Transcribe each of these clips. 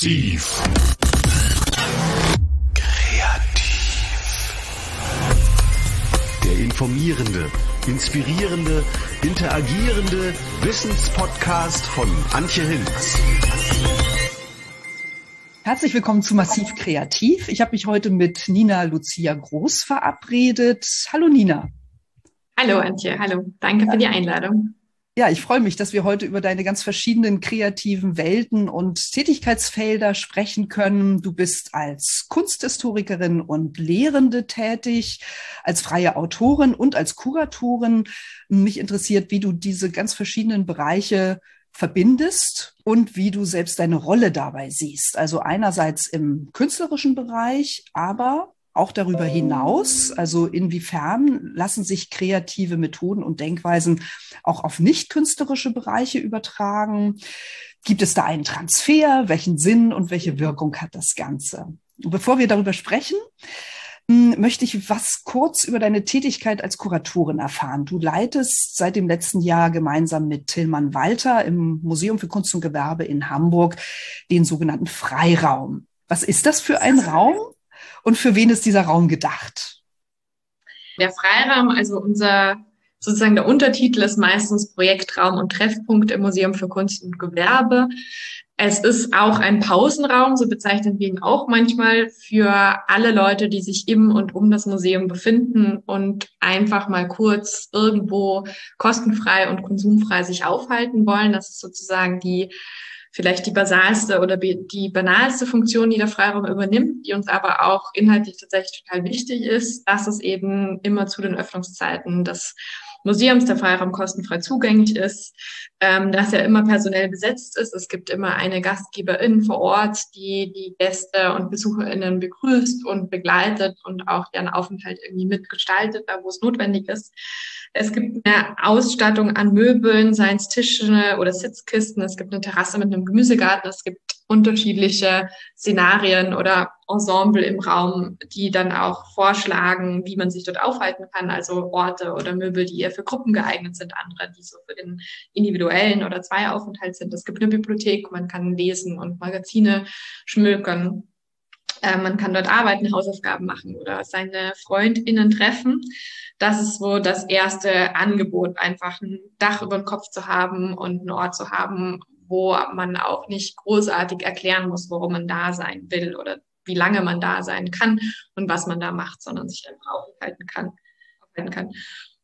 Massiv. Kreativ. Der informierende, inspirierende, interagierende Wissenspodcast von Antje Hinz. Herzlich willkommen zu Massiv Kreativ. Ich habe mich heute mit Nina Lucia Groß verabredet. Hallo Nina. Hallo Antje, hallo. Danke für die Einladung. Ja, ich freue mich, dass wir heute über deine ganz verschiedenen kreativen Welten und Tätigkeitsfelder sprechen können. Du bist als Kunsthistorikerin und Lehrende tätig, als freie Autorin und als Kuratorin. Mich interessiert, wie du diese ganz verschiedenen Bereiche verbindest und wie du selbst deine Rolle dabei siehst. Also einerseits im künstlerischen Bereich, aber auch darüber hinaus? Also inwiefern lassen sich kreative Methoden und Denkweisen auch auf nicht künstlerische Bereiche übertragen? Gibt es da einen Transfer? Welchen Sinn und welche Wirkung hat das Ganze? Und bevor wir darüber sprechen, hm, möchte ich was kurz über deine Tätigkeit als Kuratorin erfahren. Du leitest seit dem letzten Jahr gemeinsam mit Tillmann Walter im Museum für Kunst und Gewerbe in Hamburg den sogenannten Freiraum. Was ist das für ein Raum? Und für wen ist dieser Raum gedacht? Der Freiraum, also unser sozusagen der Untertitel ist meistens Projektraum und Treffpunkt im Museum für Kunst und Gewerbe. Es ist auch ein Pausenraum, so bezeichnen wir ihn auch manchmal, für alle Leute, die sich im und um das Museum befinden und einfach mal kurz irgendwo kostenfrei und konsumfrei sich aufhalten wollen. Das ist sozusagen die vielleicht die basalste oder die banalste Funktion, die der Freiraum übernimmt, die uns aber auch inhaltlich tatsächlich total wichtig ist, dass es eben immer zu den Öffnungszeiten des Museums der Freiraum kostenfrei zugänglich ist, ähm, dass er immer personell besetzt ist. Es gibt immer eine Gastgeberin vor Ort, die die Gäste und BesucherInnen begrüßt und begleitet und auch deren Aufenthalt irgendwie mitgestaltet, da wo es notwendig ist. Es gibt eine Ausstattung an Möbeln, seien es Tische oder Sitzkisten. Es gibt eine Terrasse mit einem Gemüsegarten. Es gibt unterschiedliche Szenarien oder Ensemble im Raum, die dann auch vorschlagen, wie man sich dort aufhalten kann. Also Orte oder Möbel, die eher für Gruppen geeignet sind, andere, die so für den individuellen oder Zweieraufenthalt sind. Es gibt eine Bibliothek, man kann lesen und Magazine schmökern. Äh, man kann dort arbeiten, Hausaufgaben machen oder seine FreundInnen treffen. Das ist so das erste Angebot, einfach ein Dach über dem Kopf zu haben und einen Ort zu haben, wo man auch nicht großartig erklären muss, warum man da sein will oder wie lange man da sein kann und was man da macht, sondern sich einfach aufhalten kann. Aufhalten kann.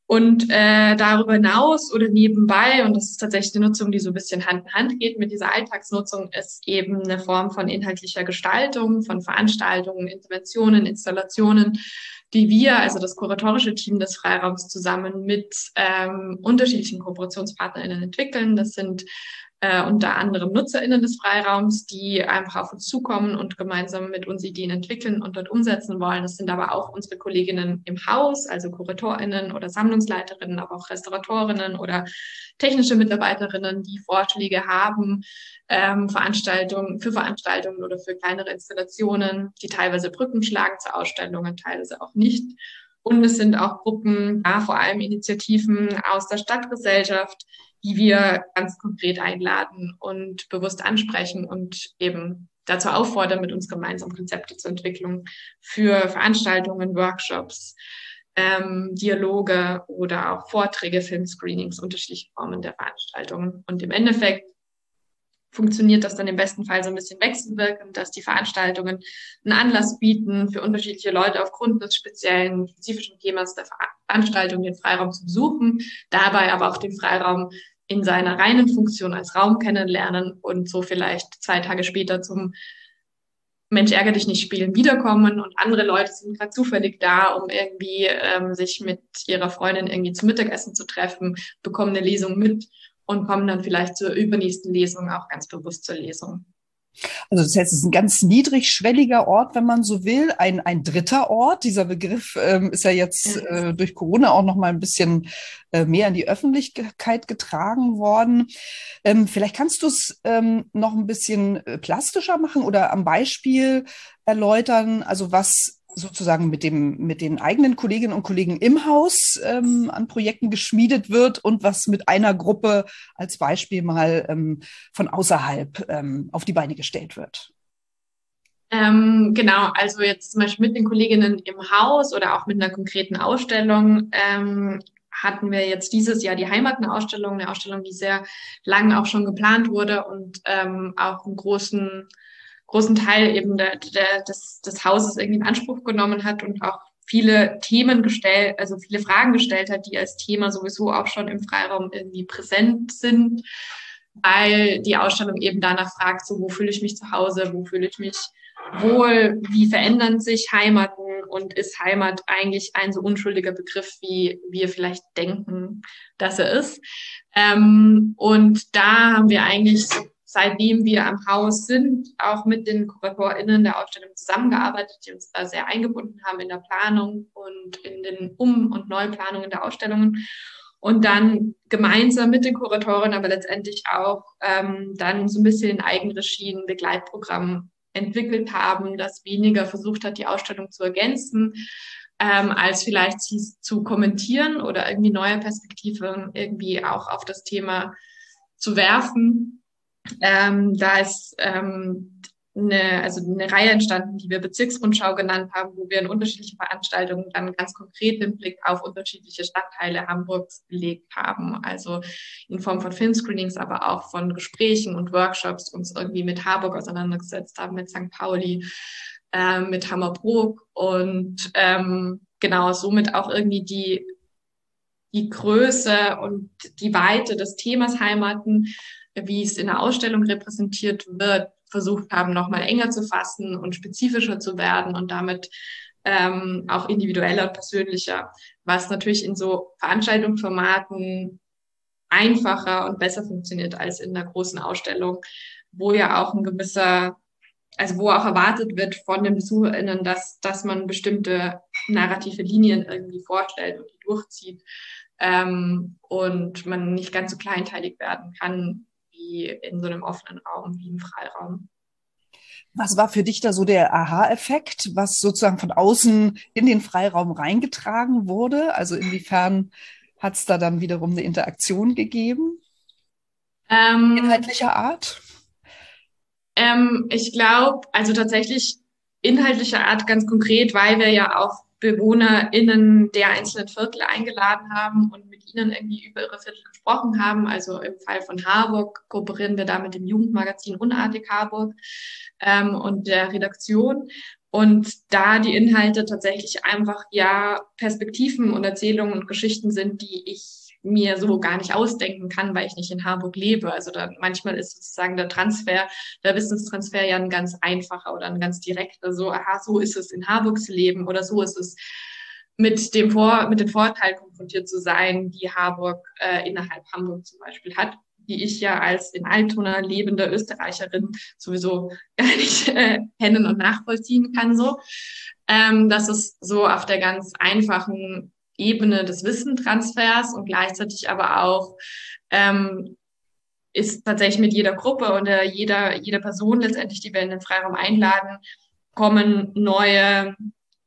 Und äh, darüber hinaus oder nebenbei, und das ist tatsächlich eine Nutzung, die so ein bisschen Hand in Hand geht mit dieser Alltagsnutzung, ist eben eine Form von inhaltlicher Gestaltung, von Veranstaltungen, Interventionen, Installationen, die wir, also das kuratorische Team des Freiraums, zusammen mit ähm, unterschiedlichen KooperationspartnerInnen entwickeln. Das sind äh, unter anderem NutzerInnen des Freiraums, die einfach auf uns zukommen und gemeinsam mit uns Ideen entwickeln und dort umsetzen wollen. Das sind aber auch unsere Kolleginnen im Haus, also KuratorInnen oder Sammlungsleiterinnen, aber auch Restauratorinnen oder technische Mitarbeiterinnen, die Vorschläge haben, ähm, Veranstaltungen, für Veranstaltungen oder für kleinere Installationen, die teilweise Brücken schlagen zu Ausstellungen, teilweise auch nicht. Und es sind auch Gruppen, ja, vor allem Initiativen aus der Stadtgesellschaft, die wir ganz konkret einladen und bewusst ansprechen und eben dazu auffordern, mit uns gemeinsam Konzepte zur Entwicklung für Veranstaltungen, Workshops, ähm, Dialoge oder auch Vorträge, Filmscreenings, unterschiedliche Formen der Veranstaltungen. Und im Endeffekt funktioniert das dann im besten Fall so ein bisschen wechselwirkend, dass die Veranstaltungen einen Anlass bieten für unterschiedliche Leute aufgrund des speziellen, spezifischen Themas der Veranstaltung den Freiraum zu besuchen, dabei aber auch den Freiraum in seiner reinen Funktion als Raum kennenlernen und so vielleicht zwei Tage später zum Mensch ärger dich nicht spielen wiederkommen und andere Leute sind gerade zufällig da, um irgendwie ähm, sich mit ihrer Freundin irgendwie zum Mittagessen zu treffen, bekommen eine Lesung mit und kommen dann vielleicht zur übernächsten Lesung auch ganz bewusst zur Lesung. Also das heißt, es ist ein ganz niedrigschwelliger Ort, wenn man so will, ein, ein dritter Ort. Dieser Begriff ähm, ist ja jetzt äh, durch Corona auch noch mal ein bisschen äh, mehr in die Öffentlichkeit getragen worden. Ähm, vielleicht kannst du es ähm, noch ein bisschen äh, plastischer machen oder am Beispiel erläutern, also was sozusagen mit dem mit den eigenen Kolleginnen und Kollegen im Haus ähm, an Projekten geschmiedet wird und was mit einer Gruppe als Beispiel mal ähm, von außerhalb ähm, auf die Beine gestellt wird. Ähm, genau, also jetzt zum Beispiel mit den Kolleginnen im Haus oder auch mit einer konkreten Ausstellung ähm, hatten wir jetzt dieses Jahr die Heimatenausstellung, eine Ausstellung, die sehr lang auch schon geplant wurde und ähm, auch einen großen, großen Teil eben der, der, des, des Hauses irgendwie in Anspruch genommen hat und auch viele Themen gestellt, also viele Fragen gestellt hat, die als Thema sowieso auch schon im Freiraum irgendwie präsent sind, weil die Ausstellung eben danach fragt, so wo fühle ich mich zu Hause, wo fühle ich mich wohl, wie verändern sich Heimaten und ist Heimat eigentlich ein so unschuldiger Begriff, wie wir vielleicht denken, dass er ist. Ähm, und da haben wir eigentlich, seitdem wir am Haus sind, auch mit den KuratorInnen der Ausstellung zusammengearbeitet, die uns da sehr eingebunden haben in der Planung und in den Um- und Neuplanungen der Ausstellungen und dann gemeinsam mit den Kuratoren, aber letztendlich auch ähm, dann so ein bisschen in Eigenregie ein Begleitprogramm entwickelt haben, das weniger versucht hat, die Ausstellung zu ergänzen, ähm, als vielleicht sie zu kommentieren oder irgendwie neue Perspektiven irgendwie auch auf das Thema zu werfen. Ähm, da ist ähm, eine, also eine Reihe entstanden, die wir Bezirksrundschau genannt haben, wo wir in unterschiedliche Veranstaltungen dann ganz konkret den Blick auf unterschiedliche Stadtteile Hamburgs gelegt haben. Also in Form von Filmscreenings, aber auch von Gesprächen und Workshops uns irgendwie mit Harburg auseinandergesetzt haben, mit St. Pauli, äh, mit Hammerbrook und ähm, genau somit auch irgendwie die die Größe und die Weite des Themas Heimaten, wie es in der Ausstellung repräsentiert wird, versucht haben, nochmal enger zu fassen und spezifischer zu werden und damit ähm, auch individueller und persönlicher, was natürlich in so Veranstaltungsformaten einfacher und besser funktioniert als in einer großen Ausstellung, wo ja auch ein gewisser, also wo auch erwartet wird von den BesucherInnen, dass, dass man bestimmte narrative Linien irgendwie vorstellt und die durchzieht ähm, und man nicht ganz so kleinteilig werden kann, wie in so einem offenen Raum, wie im Freiraum. Was war für dich da so der Aha-Effekt, was sozusagen von außen in den Freiraum reingetragen wurde? Also inwiefern hat es da dann wiederum eine Interaktion gegeben? Ähm, inhaltlicher Art? Ähm, ich glaube, also tatsächlich inhaltlicher Art ganz konkret, weil wir ja auch BewohnerInnen der einzelnen Viertel eingeladen haben und mit ihnen irgendwie über ihre Viertel gesprochen haben. Also im Fall von Harburg kooperieren wir da mit dem Jugendmagazin Unartig Harburg ähm, und der Redaktion. Und da die Inhalte tatsächlich einfach ja Perspektiven und Erzählungen und Geschichten sind, die ich mir so gar nicht ausdenken kann, weil ich nicht in Harburg lebe. Also da, manchmal ist sozusagen der Transfer, der Wissenstransfer ja ein ganz einfacher oder ein ganz direkter. So, aha, so ist es in Harburg zu leben oder so ist es mit dem Vor mit den Vorteilen konfrontiert zu sein, die Harburg äh, innerhalb Hamburg zum Beispiel hat, die ich ja als in Altona lebende Österreicherin sowieso gar nicht äh, kennen und nachvollziehen kann. So, ähm, das ist so auf der ganz einfachen Ebene des Wissentransfers und gleichzeitig aber auch ähm, ist tatsächlich mit jeder Gruppe und äh, jeder, jeder Person letztendlich, die wir in den Freiraum einladen, kommen neue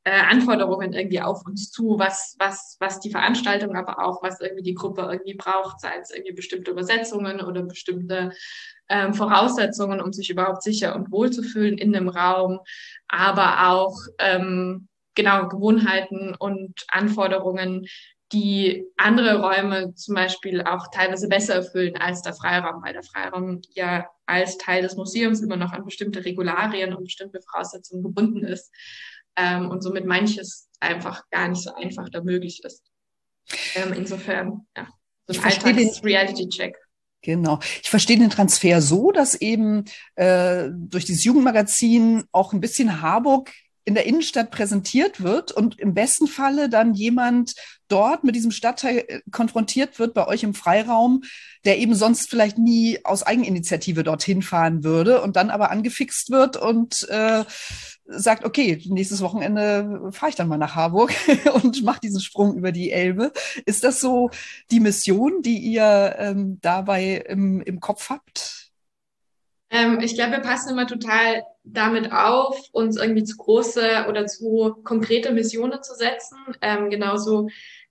äh, Anforderungen irgendwie auf uns zu, was, was, was die Veranstaltung, aber auch was irgendwie die Gruppe irgendwie braucht, sei es irgendwie bestimmte Übersetzungen oder bestimmte ähm, Voraussetzungen, um sich überhaupt sicher und wohl zu fühlen in dem Raum, aber auch ähm, genau Gewohnheiten und Anforderungen, die andere Räume zum Beispiel auch teilweise besser erfüllen als der Freiraum, weil der Freiraum ja als Teil des Museums immer noch an bestimmte Regularien und bestimmte Voraussetzungen gebunden ist ähm, und somit manches einfach gar nicht so einfach da möglich ist. Ähm, insofern, ja, so ein Alltags-Reality-Check. Genau. Ich verstehe den Transfer so, dass eben äh, durch dieses Jugendmagazin auch ein bisschen Harburg in der Innenstadt präsentiert wird und im besten Falle dann jemand dort mit diesem Stadtteil äh, konfrontiert wird bei euch im Freiraum, der eben sonst vielleicht nie aus Eigeninitiative dorthin fahren würde und dann aber angefixt wird und äh, sagt, okay, nächstes Wochenende fahre ich dann mal nach Harburg und mache diesen Sprung über die Elbe. Ist das so die Mission, die ihr ähm, dabei im, im Kopf habt? Ähm, ich glaube, wir passen immer total damit auf, uns irgendwie zu große oder zu konkrete Missionen zu setzen. Ähm, genauso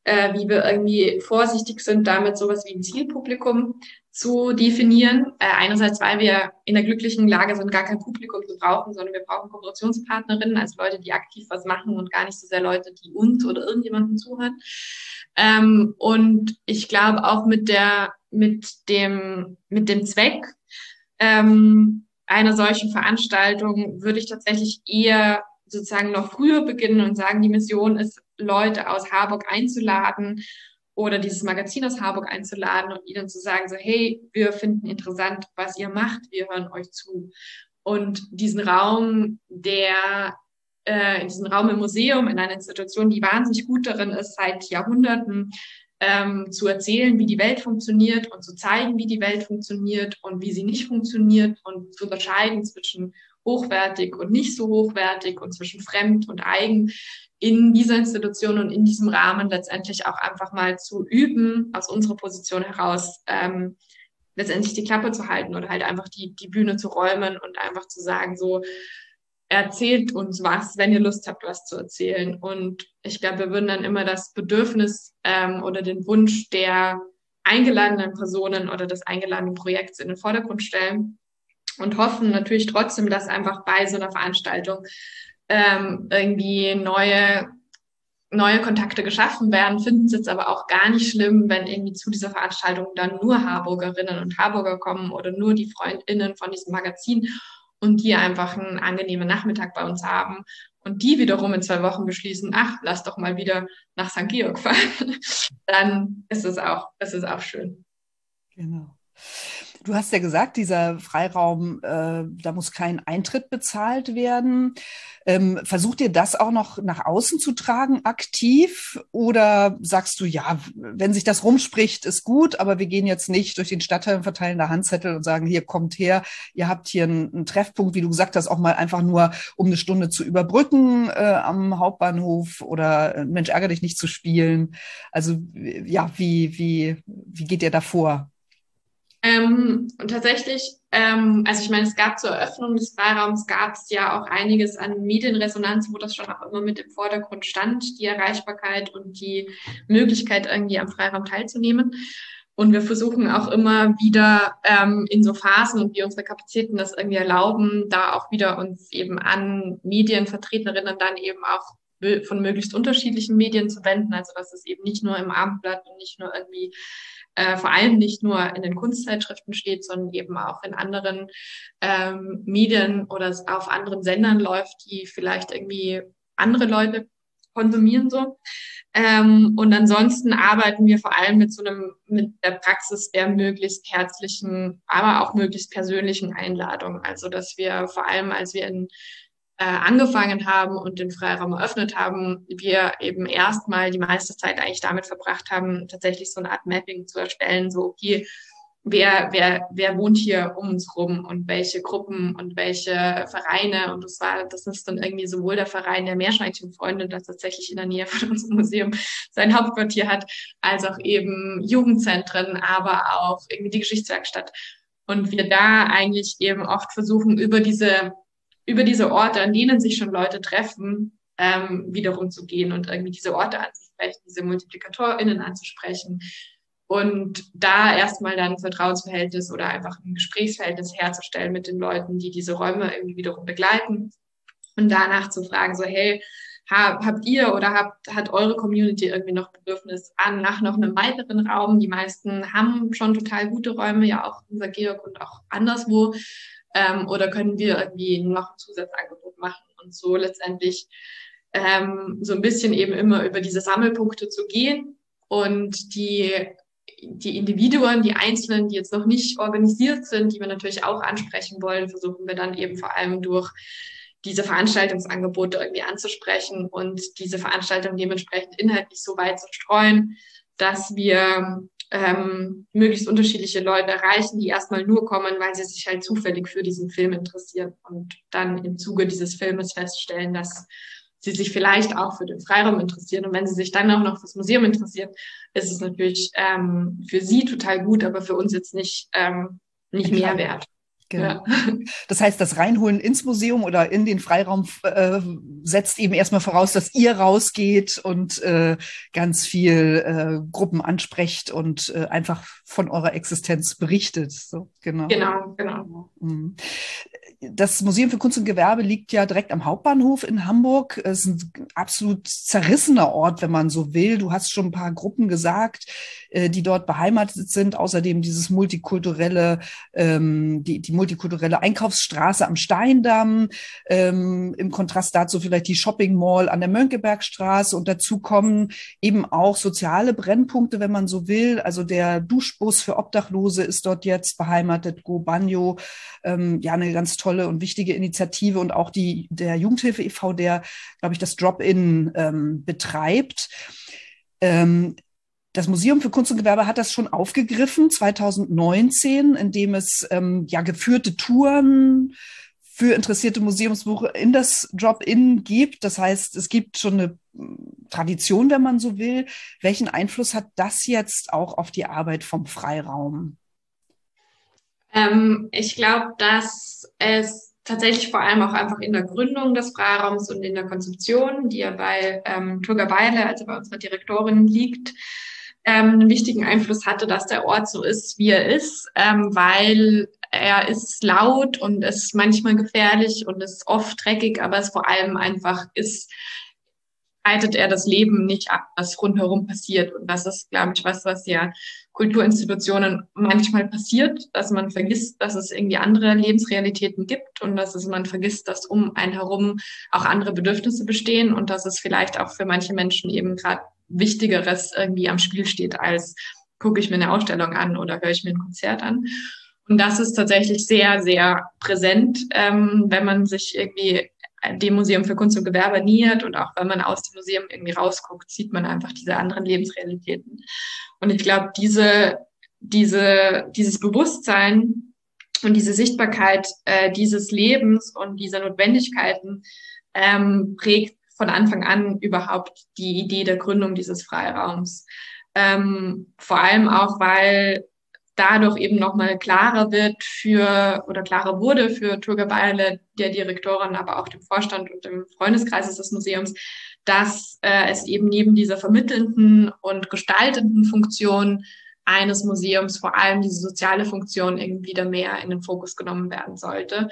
äh, wie wir irgendwie vorsichtig sind, damit sowas wie ein Zielpublikum zu definieren. Äh, einerseits, weil wir in der glücklichen Lage sind, gar kein Publikum zu brauchen, sondern wir brauchen Kooperationspartnerinnen, also Leute, die aktiv was machen und gar nicht so sehr Leute, die uns oder irgendjemanden zuhören. Ähm, und ich glaube auch mit der, mit dem, mit dem Zweck ähm, einer solchen Veranstaltung würde ich tatsächlich eher sozusagen noch früher beginnen und sagen, die Mission ist, Leute aus Harburg einzuladen oder dieses Magazin aus Harburg einzuladen und ihnen zu sagen, so, hey, wir finden interessant, was ihr macht, wir hören euch zu. Und diesen Raum, der äh, in diesem Raum im Museum, in einer Institution, die wahnsinnig gut darin ist, seit Jahrhunderten ähm, zu erzählen, wie die Welt funktioniert und zu zeigen, wie die Welt funktioniert und wie sie nicht funktioniert und zu unterscheiden zwischen hochwertig und nicht so hochwertig und zwischen fremd und eigen in dieser Institution und in diesem Rahmen letztendlich auch einfach mal zu üben, aus unserer Position heraus ähm, letztendlich die Klappe zu halten oder halt einfach die, die Bühne zu räumen und einfach zu sagen, so, erzählt uns was, wenn ihr Lust habt, was zu erzählen. Und ich glaube, wir würden dann immer das Bedürfnis ähm, oder den Wunsch der eingeladenen Personen oder des eingeladenen Projekts in den Vordergrund stellen und hoffen natürlich trotzdem, dass einfach bei so einer Veranstaltung ähm, irgendwie neue neue Kontakte geschaffen werden, finden es jetzt aber auch gar nicht schlimm, wenn irgendwie zu dieser Veranstaltung dann nur Harburgerinnen und Harburger kommen oder nur die Freundinnen von diesem Magazin und die einfach einen angenehmen Nachmittag bei uns haben und die wiederum in zwei Wochen beschließen, ach, lass doch mal wieder nach St. Georg fahren, dann ist es auch, ist es auch schön. Genau. Du hast ja gesagt, dieser Freiraum, äh, da muss kein Eintritt bezahlt werden. Ähm, versucht ihr das auch noch nach außen zu tragen, aktiv? Oder sagst du, ja, wenn sich das rumspricht, ist gut, aber wir gehen jetzt nicht durch den Stadtteil und verteilen da Handzettel und sagen, hier kommt her, ihr habt hier einen, einen Treffpunkt, wie du gesagt hast, auch mal einfach nur, um eine Stunde zu überbrücken äh, am Hauptbahnhof oder äh, Mensch, ärgere dich nicht zu spielen. Also ja, wie, wie, wie geht ihr da vor? Ähm, und tatsächlich, ähm, also ich meine, es gab zur Eröffnung des Freiraums, gab es ja auch einiges an Medienresonanz, wo das schon auch immer mit im Vordergrund stand, die Erreichbarkeit und die Möglichkeit, irgendwie am Freiraum teilzunehmen. Und wir versuchen auch immer wieder ähm, in so Phasen und wie unsere Kapazitäten das irgendwie erlauben, da auch wieder uns eben an Medienvertreterinnen dann eben auch von möglichst unterschiedlichen Medien zu wenden. Also dass es eben nicht nur im Abendblatt und nicht nur irgendwie äh, vor allem nicht nur in den Kunstzeitschriften steht, sondern eben auch in anderen ähm, Medien oder auf anderen Sendern läuft, die vielleicht irgendwie andere Leute konsumieren so. Ähm, und ansonsten arbeiten wir vor allem mit so einem, mit der Praxis der möglichst herzlichen, aber auch möglichst persönlichen Einladung. Also, dass wir vor allem, als wir in äh, angefangen haben und den Freiraum eröffnet haben, wir eben erstmal die meiste Zeit eigentlich damit verbracht haben, tatsächlich so eine Art Mapping zu erstellen, so okay, wer, wer, wer wohnt hier um uns rum und welche Gruppen und welche Vereine. Und das war, das ist dann irgendwie sowohl der Verein der Meerschweinchenfreunde, das tatsächlich in der Nähe von unserem Museum sein Hauptquartier hat, als auch eben Jugendzentren, aber auch irgendwie die Geschichtswerkstatt. Und wir da eigentlich eben oft versuchen, über diese über diese Orte, an denen sich schon Leute treffen, ähm, wiederum zu gehen und irgendwie diese Orte anzusprechen, diese MultiplikatorInnen anzusprechen und da erstmal dann ein Vertrauensverhältnis oder einfach ein Gesprächsverhältnis herzustellen mit den Leuten, die diese Räume irgendwie wiederum begleiten und danach zu fragen, so hey, habt ihr oder habt, hat eure Community irgendwie noch Bedürfnis an nach noch einem weiteren Raum? Die meisten haben schon total gute Räume, ja auch unser Georg und auch anderswo. Ähm, oder können wir irgendwie noch ein Zusatzangebot machen? Und so letztendlich ähm, so ein bisschen eben immer über diese Sammelpunkte zu gehen und die die Individuen, die Einzelnen, die jetzt noch nicht organisiert sind, die wir natürlich auch ansprechen wollen, versuchen wir dann eben vor allem durch diese Veranstaltungsangebote irgendwie anzusprechen und diese Veranstaltung dementsprechend inhaltlich so weit zu streuen, dass wir ähm, möglichst unterschiedliche Leute erreichen, die erstmal nur kommen, weil sie sich halt zufällig für diesen Film interessieren und dann im Zuge dieses Filmes feststellen, dass sie sich vielleicht auch für den Freiraum interessieren. Und wenn sie sich dann auch noch fürs Museum interessieren, ist es natürlich ähm, für sie total gut, aber für uns jetzt nicht, ähm, nicht mehr wert. Genau. Ja. Das heißt, das Reinholen ins Museum oder in den Freiraum äh, setzt eben erstmal voraus, dass ihr rausgeht und äh, ganz viel äh, Gruppen ansprecht und äh, einfach von eurer Existenz berichtet. So, genau. Genau, genau. Mhm. Das Museum für Kunst und Gewerbe liegt ja direkt am Hauptbahnhof in Hamburg. Es ist ein absolut zerrissener Ort, wenn man so will. Du hast schon ein paar Gruppen gesagt, äh, die dort beheimatet sind. Außerdem dieses multikulturelle, ähm, die, die multikulturelle Einkaufsstraße am Steindamm. Ähm, Im Kontrast dazu vielleicht die Shopping Mall an der Mönckebergstraße. Und dazu kommen eben auch soziale Brennpunkte, wenn man so will. Also der Duschbus für Obdachlose ist dort jetzt beheimatet. Go Banjo, ähm, ja, eine ganz tolle und wichtige Initiative und auch die, der Jugendhilfe e.V., der, glaube ich, das Drop-In ähm, betreibt. Ähm, das Museum für Kunst und Gewerbe hat das schon aufgegriffen 2019, indem es ähm, ja geführte Touren für interessierte Museumsbesucher in das Drop-In gibt. Das heißt, es gibt schon eine hm, Tradition, wenn man so will. Welchen Einfluss hat das jetzt auch auf die Arbeit vom Freiraum? Ähm, ich glaube, dass es tatsächlich vor allem auch einfach in der Gründung des Freiraums und in der Konzeption, die ja bei ähm, Turga Beile, also bei unserer Direktorin, liegt, ähm, einen wichtigen Einfluss hatte, dass der Ort so ist, wie er ist, ähm, weil er ist laut und ist manchmal gefährlich und ist oft dreckig, aber es vor allem einfach ist, leitet er das Leben nicht ab, was rundherum passiert. Und das ist, glaube ich, was, was ja Kulturinstitutionen manchmal passiert, dass man vergisst, dass es irgendwie andere Lebensrealitäten gibt und dass es, man vergisst, dass um einen herum auch andere Bedürfnisse bestehen und dass es vielleicht auch für manche Menschen eben gerade Wichtigeres irgendwie am Spiel steht, als gucke ich mir eine Ausstellung an oder höre ich mir ein Konzert an. Und das ist tatsächlich sehr, sehr präsent, ähm, wenn man sich irgendwie dem Museum für Kunst und Gewerbe nähert und auch wenn man aus dem Museum irgendwie rausguckt, sieht man einfach diese anderen Lebensrealitäten. Und ich glaube, diese, diese, dieses Bewusstsein und diese Sichtbarkeit äh, dieses Lebens und dieser Notwendigkeiten ähm, prägt von Anfang an überhaupt die Idee der Gründung dieses Freiraums. Ähm, vor allem auch, weil dadurch eben nochmal klarer wird für oder klarer wurde für Turga Beile, der Direktorin, aber auch dem Vorstand und dem Freundeskreis des Museums, dass äh, es eben neben dieser vermittelnden und gestaltenden Funktion eines Museums vor allem diese soziale Funktion irgendwie wieder mehr in den Fokus genommen werden sollte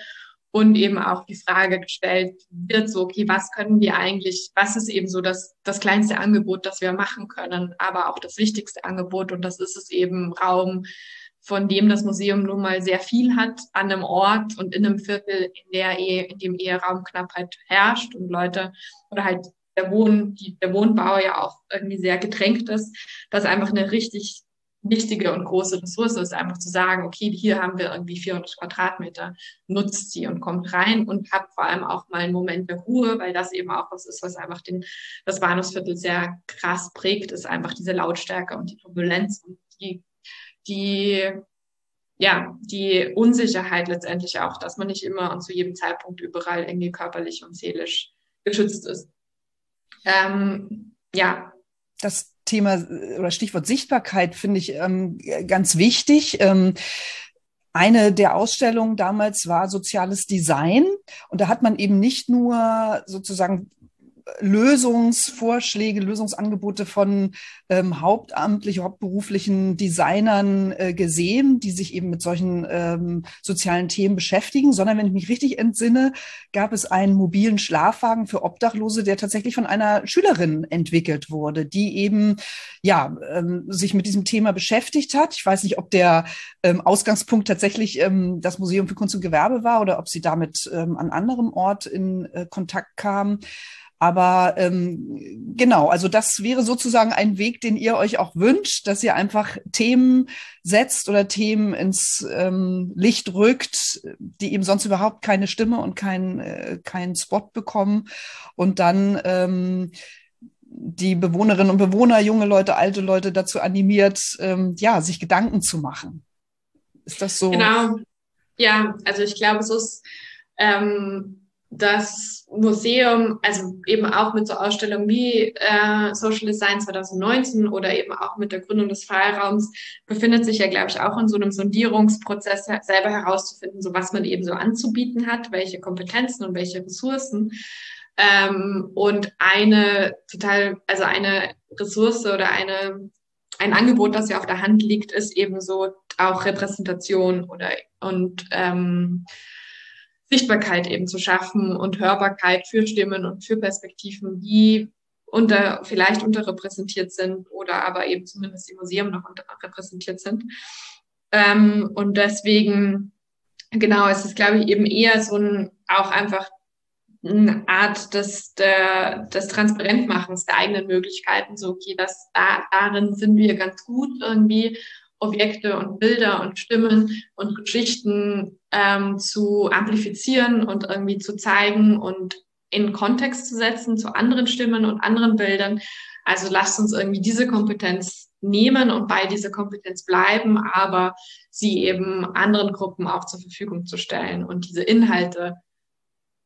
und eben auch die Frage gestellt wird, so, okay, was können wir eigentlich, was ist eben so das, das kleinste Angebot, das wir machen können, aber auch das wichtigste Angebot und das ist es eben Raum, von dem das Museum nun mal sehr viel hat an einem Ort und in einem Viertel, in der eh, in dem eher Raumknappheit herrscht und Leute oder halt der Wohn, die, der Wohnbau ja auch irgendwie sehr gedrängt ist, dass einfach eine richtig wichtige und große Ressource ist, einfach zu sagen, okay, hier haben wir irgendwie 400 Quadratmeter, nutzt sie und kommt rein und habt vor allem auch mal einen Moment der Ruhe, weil das eben auch was ist, was einfach den, das Bahnhofsviertel sehr krass prägt, ist einfach diese Lautstärke und die Turbulenz und die, die, ja, die Unsicherheit letztendlich auch, dass man nicht immer und zu jedem Zeitpunkt überall irgendwie körperlich und seelisch geschützt ist. Ähm, ja. Das Thema äh, oder Stichwort Sichtbarkeit finde ich ähm, ganz wichtig. Ähm, eine der Ausstellungen damals war soziales Design. Und da hat man eben nicht nur sozusagen Lösungsvorschläge, Lösungsangebote von ähm, hauptamtlich, hauptberuflichen Designern äh, gesehen, die sich eben mit solchen ähm, sozialen Themen beschäftigen, sondern wenn ich mich richtig entsinne, gab es einen mobilen Schlafwagen für Obdachlose, der tatsächlich von einer Schülerin entwickelt wurde, die eben ja ähm, sich mit diesem Thema beschäftigt hat. Ich weiß nicht, ob der ähm, Ausgangspunkt tatsächlich ähm, das Museum für Kunst und Gewerbe war oder ob sie damit ähm, an anderem Ort in äh, Kontakt kam. Aber ähm, genau, also das wäre sozusagen ein Weg, den ihr euch auch wünscht, dass ihr einfach Themen setzt oder Themen ins ähm, Licht rückt, die eben sonst überhaupt keine Stimme und keinen äh, keinen Spot bekommen und dann ähm, die Bewohnerinnen und Bewohner, junge Leute, alte Leute dazu animiert, ähm, ja, sich Gedanken zu machen. Ist das so? Genau. Ja, also ich glaube, es ist ähm, das Museum, also eben auch mit so Ausstellungen wie äh, Social Design 2019 oder eben auch mit der Gründung des Freiraums, befindet sich ja, glaube ich, auch in so einem Sondierungsprozess selber herauszufinden, so was man eben so anzubieten hat, welche Kompetenzen und welche Ressourcen. Ähm, und eine total, also eine Ressource oder eine ein Angebot, das ja auf der Hand liegt, ist eben so auch Repräsentation oder und ähm, Sichtbarkeit eben zu schaffen und Hörbarkeit für Stimmen und für Perspektiven, die unter, vielleicht unterrepräsentiert sind oder aber eben zumindest im Museum noch unterrepräsentiert sind. Ähm, und deswegen, genau, es ist, glaube ich, eben eher so ein, auch einfach eine Art des, der, des Transparentmachens der eigenen Möglichkeiten. So, okay, das, da, darin sind wir ganz gut irgendwie Objekte und Bilder und Stimmen und Geschichten ähm, zu amplifizieren und irgendwie zu zeigen und in Kontext zu setzen zu anderen Stimmen und anderen Bildern. Also lasst uns irgendwie diese Kompetenz nehmen und bei dieser Kompetenz bleiben, aber sie eben anderen Gruppen auch zur Verfügung zu stellen und diese Inhalte,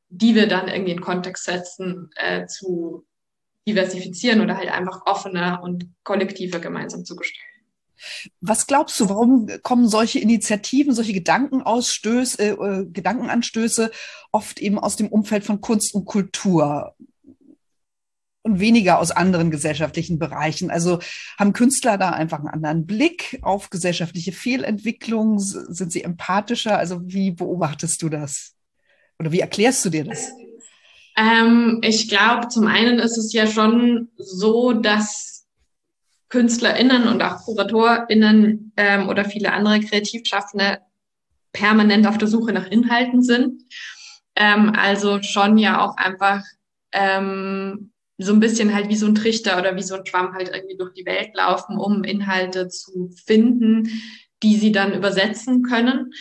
die wir dann irgendwie in Kontext setzen, äh, zu diversifizieren oder halt einfach offener und kollektiver gemeinsam zu gestalten. Was glaubst du, warum kommen solche Initiativen, solche Gedankenausstöße, äh, äh, Gedankenanstöße oft eben aus dem Umfeld von Kunst und Kultur? und weniger aus anderen gesellschaftlichen Bereichen. Also haben Künstler da einfach einen anderen Blick auf gesellschaftliche Fehlentwicklung? Sind sie empathischer? Also wie beobachtest du das? Oder wie erklärst du dir das? Ähm, ich glaube, zum einen ist es ja schon so, dass KünstlerInnen und auch KuratorInnen ähm, oder viele andere Kreativschaffende permanent auf der Suche nach Inhalten sind. Ähm, also schon ja auch einfach ähm, so ein bisschen halt wie so ein Trichter oder wie so ein Schwamm halt irgendwie durch die Welt laufen, um Inhalte zu finden, die sie dann übersetzen können.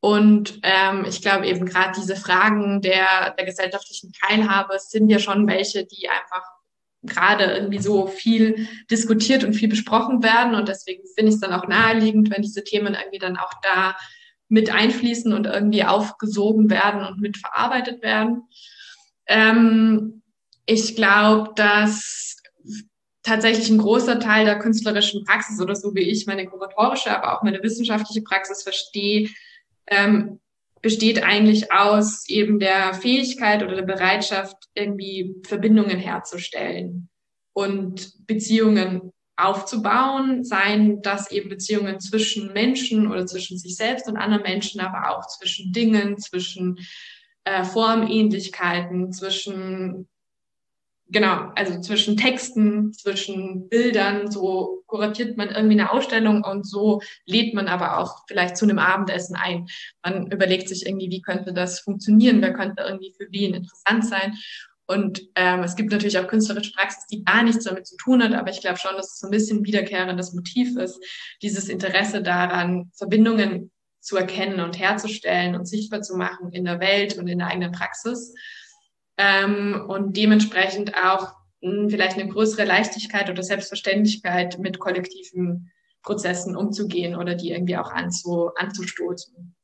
Und ähm, ich glaube eben gerade diese Fragen der, der gesellschaftlichen Teilhabe sind ja schon welche, die einfach gerade irgendwie so viel diskutiert und viel besprochen werden. Und deswegen finde ich es dann auch naheliegend, wenn diese Themen irgendwie dann auch da mit einfließen und irgendwie aufgesogen werden und mitverarbeitet werden. Ähm, ich glaube, dass tatsächlich ein großer Teil der künstlerischen Praxis oder so wie ich meine kuratorische, aber auch meine wissenschaftliche Praxis verstehe, ähm, besteht eigentlich aus eben der Fähigkeit oder der Bereitschaft, irgendwie Verbindungen herzustellen und Beziehungen aufzubauen, seien das eben Beziehungen zwischen Menschen oder zwischen sich selbst und anderen Menschen, aber auch zwischen Dingen, zwischen äh, Formähnlichkeiten, zwischen genau, also zwischen Texten, zwischen Bildern, so kuratiert man irgendwie eine Ausstellung und so lädt man aber auch vielleicht zu einem Abendessen ein. Man überlegt sich irgendwie, wie könnte das funktionieren, wer könnte irgendwie für wen interessant sein. Und ähm, es gibt natürlich auch künstlerische Praxis, die gar nichts damit zu tun hat, aber ich glaube schon, dass es so ein bisschen wiederkehrendes Motiv ist, dieses Interesse daran, Verbindungen zu erkennen und herzustellen und sichtbar zu machen in der Welt und in der eigenen Praxis ähm, und dementsprechend auch mh, hm, vielleicht eine größere Leichtigkeit oder Selbstverständlichkeit mit kollektiven Prozessen umzugehen oder die irgendwie auch anzu, anzustoßen.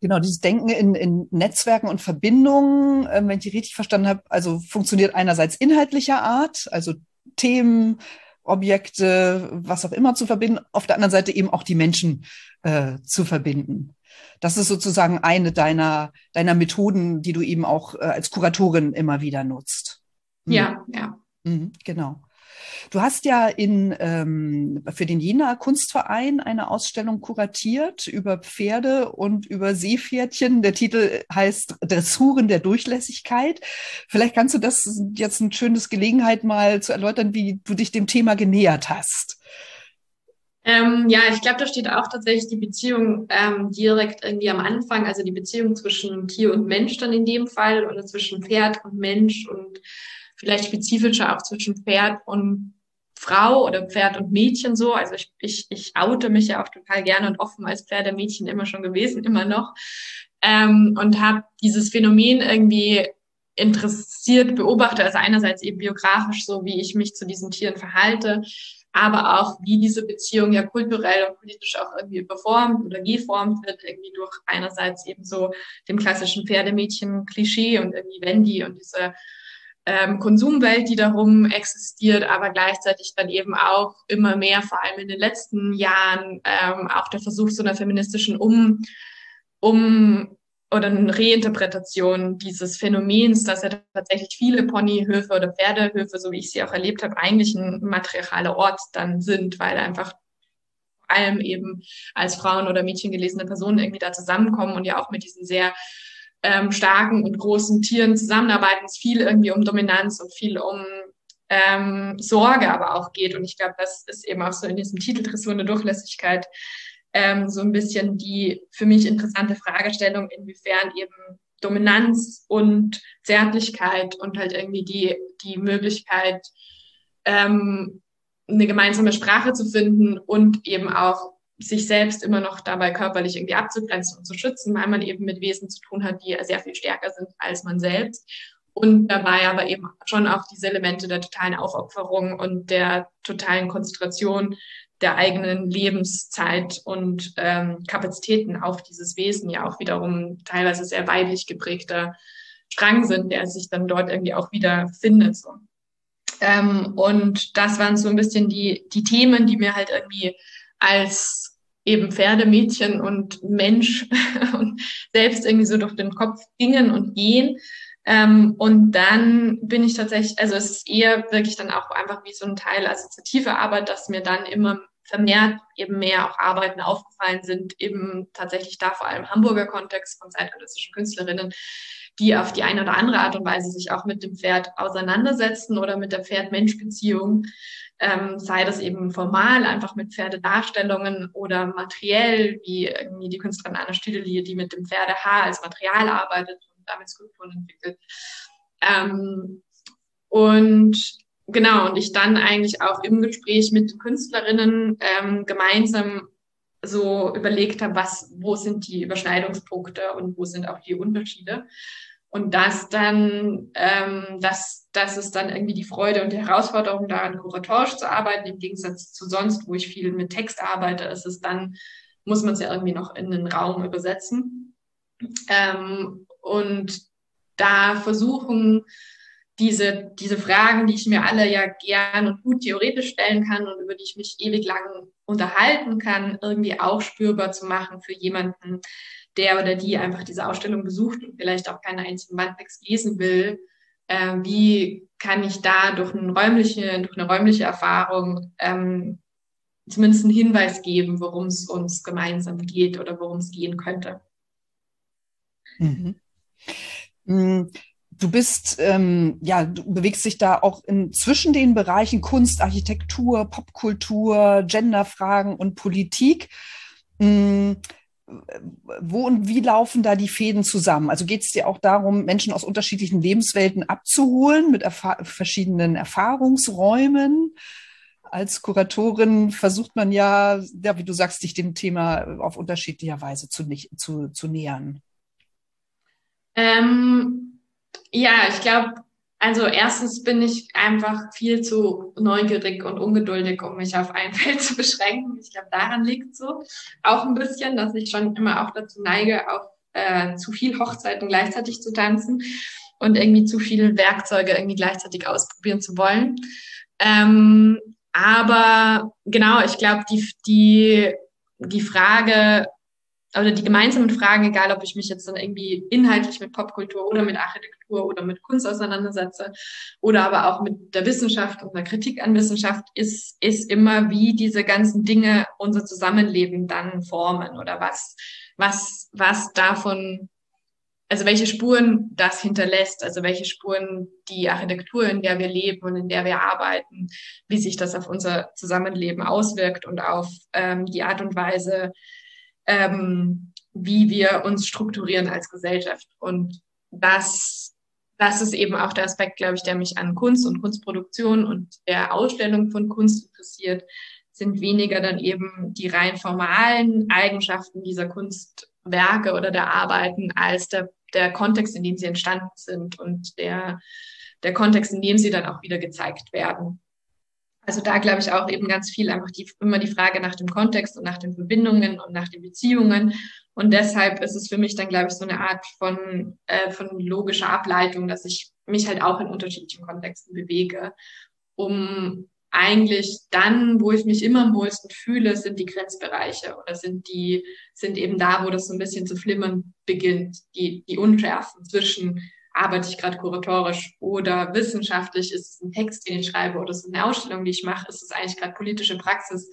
Genau, dieses Denken in, in Netzwerken und Verbindungen, äh, wenn ich die richtig verstanden habe, also funktioniert einerseits inhaltlicher Art, also Themen, Objekte, was auch immer zu verbinden, auf der anderen Seite eben auch die Menschen äh, zu verbinden. Das ist sozusagen eine deiner, deiner Methoden, die du eben auch äh, als Kuratorin immer wieder nutzt. Mhm. Ja, ja. Mhm, genau. Du hast ja in, ähm, für den Jena Kunstverein eine Ausstellung kuratiert über Pferde und über Seepferdchen. Der Titel heißt Dressuren der Durchlässigkeit. Vielleicht kannst du das jetzt eine schöne Gelegenheit mal zu erläutern, wie du dich dem Thema genähert hast. Ähm, ja, ich glaube, da steht auch tatsächlich die Beziehung ähm, direkt irgendwie am Anfang, also die Beziehung zwischen Tier und Mensch dann in dem Fall oder zwischen Pferd und Mensch und vielleicht spezifischer auch zwischen Pferd und Frau oder Pferd und Mädchen so. Also ich, ich, ich oute mich ja auch total gerne und offen als Pferdemädchen immer schon gewesen, immer noch. Ähm, und habe dieses Phänomen irgendwie interessiert beobachtet, also einerseits eben biografisch, so wie ich mich zu diesen Tieren verhalte, aber auch wie diese Beziehung ja kulturell und politisch auch irgendwie beformt oder geformt wird, irgendwie durch einerseits eben so dem klassischen Pferdemädchen-Klischee und irgendwie Wendy und diese ähm, Konsumwelt, die darum existiert, aber gleichzeitig dann eben auch immer mehr, vor allem in den letzten Jahren, ähm, auch der Versuch so einer feministischen Um, um oder eine Reinterpretation dieses Phänomens, dass ja tatsächlich viele Ponyhöfe oder Pferdehöfe, so wie ich sie auch erlebt habe, eigentlich ein matriarchaler Ort dann sind, weil einfach vor allem eben als Frauen oder Mädchen gelesene Personen irgendwie da zusammenkommen und ja auch mit diesen sehr ähm, starken und großen Tieren zusammenarbeiten. Es viel irgendwie um Dominanz und viel um ähm, Sorge aber auch geht. Und ich glaube, das ist eben auch so in diesem Titel Dressur eine Durchlässigkeit ähm, so ein bisschen die für mich interessante Fragestellung, inwiefern eben Dominanz und Zärtlichkeit und halt irgendwie die, die Möglichkeit, ähm, eine gemeinsame Sprache zu finden und eben auch sich selbst immer noch dabei körperlich irgendwie abzugrenzen und zu schützen, weil man eben mit Wesen zu tun hat, die sehr viel stärker sind als man selbst. Und dabei aber eben schon auch diese Elemente der totalen Aufopferung und der totalen Konzentration der eigenen Lebenszeit und ähm, Kapazitäten auf dieses Wesen ja auch wiederum teilweise sehr weiblich geprägter Strang sind, der sich dann dort irgendwie auch wieder findet. So. Ähm, und das waren so ein bisschen die, die Themen, die mir halt irgendwie als eben Pferdemädchen und Mensch und selbst irgendwie so durch den Kopf gingen und gehen. Ähm, und dann bin ich tatsächlich, also es ist eher wirklich dann auch einfach wie so ein Teil assoziative Arbeit, dass mir dann immer vermehrt eben mehr auch Arbeiten aufgefallen sind, eben tatsächlich da vor allem Hamburger Kontext von zeitgenössischen Künstlerinnen, die auf die eine oder andere Art und Weise sich auch mit dem Pferd auseinandersetzen oder mit der Pferd-Mensch-Beziehung, ähm, sei das eben formal, einfach mit Pferdedarstellungen oder materiell, wie irgendwie die Künstlerin Anna Stüdeli, die mit dem Pferdehaar als Material arbeitet damit Skulpturen entwickelt. Ähm, und genau, und ich dann eigentlich auch im Gespräch mit Künstlerinnen ähm, gemeinsam so überlegt habe, was, wo sind die Überschneidungspunkte und wo sind auch die Unterschiede. Und das dann, ähm, das, das ist dann irgendwie die Freude und die Herausforderung, daran kuratorisch zu arbeiten, im Gegensatz zu sonst, wo ich viel mit Text arbeite, ist es dann, muss man es ja irgendwie noch in den Raum übersetzen. Ähm, und da versuchen, diese, diese Fragen, die ich mir alle ja gern und gut theoretisch stellen kann und über die ich mich ewig lang unterhalten kann, irgendwie auch spürbar zu machen für jemanden, der oder die einfach diese Ausstellung besucht und vielleicht auch keinen einzigen Wandtext lesen will. Äh, wie kann ich da durch eine räumliche, durch eine räumliche Erfahrung ähm, zumindest einen Hinweis geben, worum es uns gemeinsam geht oder worum es gehen könnte? Mhm. Mm, du bist, ähm, ja, du bewegst dich da auch in, zwischen den Bereichen Kunst, Architektur, Popkultur, Genderfragen und Politik. Mhm. Wo und wie laufen da die Fäden zusammen? Also geht es dir auch darum, Menschen aus unterschiedlichen Lebenswelten abzuholen mit erfahr verschiedenen Erfahrungsräumen? Als Kuratorin versucht man ja, ja, wie du sagst, dich dem Thema auf unterschiedlicher Weise zu, zu, zu nähern. Ähm, ja, ich glaube, also erstens bin ich einfach viel zu neugierig und ungeduldig, um mich auf ein Feld zu beschränken. Ich glaube, daran liegt so auch ein bisschen, dass ich schon immer auch dazu neige, auf äh, zu viel Hochzeiten gleichzeitig zu tanzen und irgendwie zu viele Werkzeuge irgendwie gleichzeitig ausprobieren zu wollen. Ähm, aber genau, ich glaube, die, die, die Frage, oder die gemeinsamen Fragen, egal ob ich mich jetzt dann irgendwie inhaltlich mit Popkultur oder mit Architektur oder mit Kunst auseinandersetze oder aber auch mit der Wissenschaft und der Kritik an Wissenschaft, ist, ist immer, wie diese ganzen Dinge unser Zusammenleben dann formen oder was, was, was davon, also welche Spuren das hinterlässt, also welche Spuren die Architektur, in der wir leben und in der wir arbeiten, wie sich das auf unser Zusammenleben auswirkt und auf ähm, die Art und Weise, ähm, wie wir uns strukturieren als Gesellschaft. Und das, das ist eben auch der Aspekt, glaube ich, der mich an Kunst und Kunstproduktion und der Ausstellung von Kunst interessiert, sind weniger dann eben die rein formalen Eigenschaften dieser Kunstwerke oder der Arbeiten als der, der Kontext, in dem sie entstanden sind und der, der Kontext, in dem sie dann auch wieder gezeigt werden. Also da glaube ich auch eben ganz viel einfach die, immer die Frage nach dem Kontext und nach den Verbindungen und nach den Beziehungen. Und deshalb ist es für mich dann, glaube ich, so eine Art von, äh, von logischer Ableitung, dass ich mich halt auch in unterschiedlichen Kontexten bewege, um eigentlich dann, wo ich mich immer am wohlsten fühle, sind die Grenzbereiche oder sind die, sind eben da, wo das so ein bisschen zu flimmern beginnt, die, die Unschärfen zwischen arbeite ich gerade kuratorisch oder wissenschaftlich, ist es ein Text, den ich schreibe oder ist es eine Ausstellung, die ich mache, ist es eigentlich gerade politische Praxis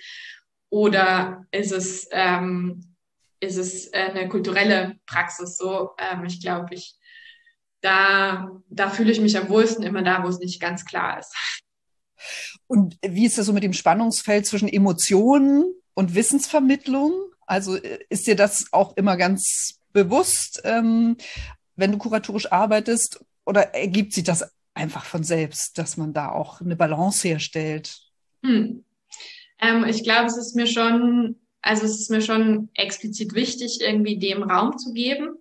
oder ist es, ähm, ist es eine kulturelle Praxis so? Ähm, ich glaube, ich, da, da fühle ich mich am wohlsten immer da, wo es nicht ganz klar ist. Und wie ist das so mit dem Spannungsfeld zwischen Emotionen und Wissensvermittlung? Also äh, ist dir das auch immer ganz bewusst? Ähm, wenn du kuratorisch arbeitest? Oder ergibt sich das einfach von selbst, dass man da auch eine Balance herstellt? Hm. Ähm, ich glaube, es ist mir schon, also es ist mir schon explizit wichtig, irgendwie dem Raum zu geben.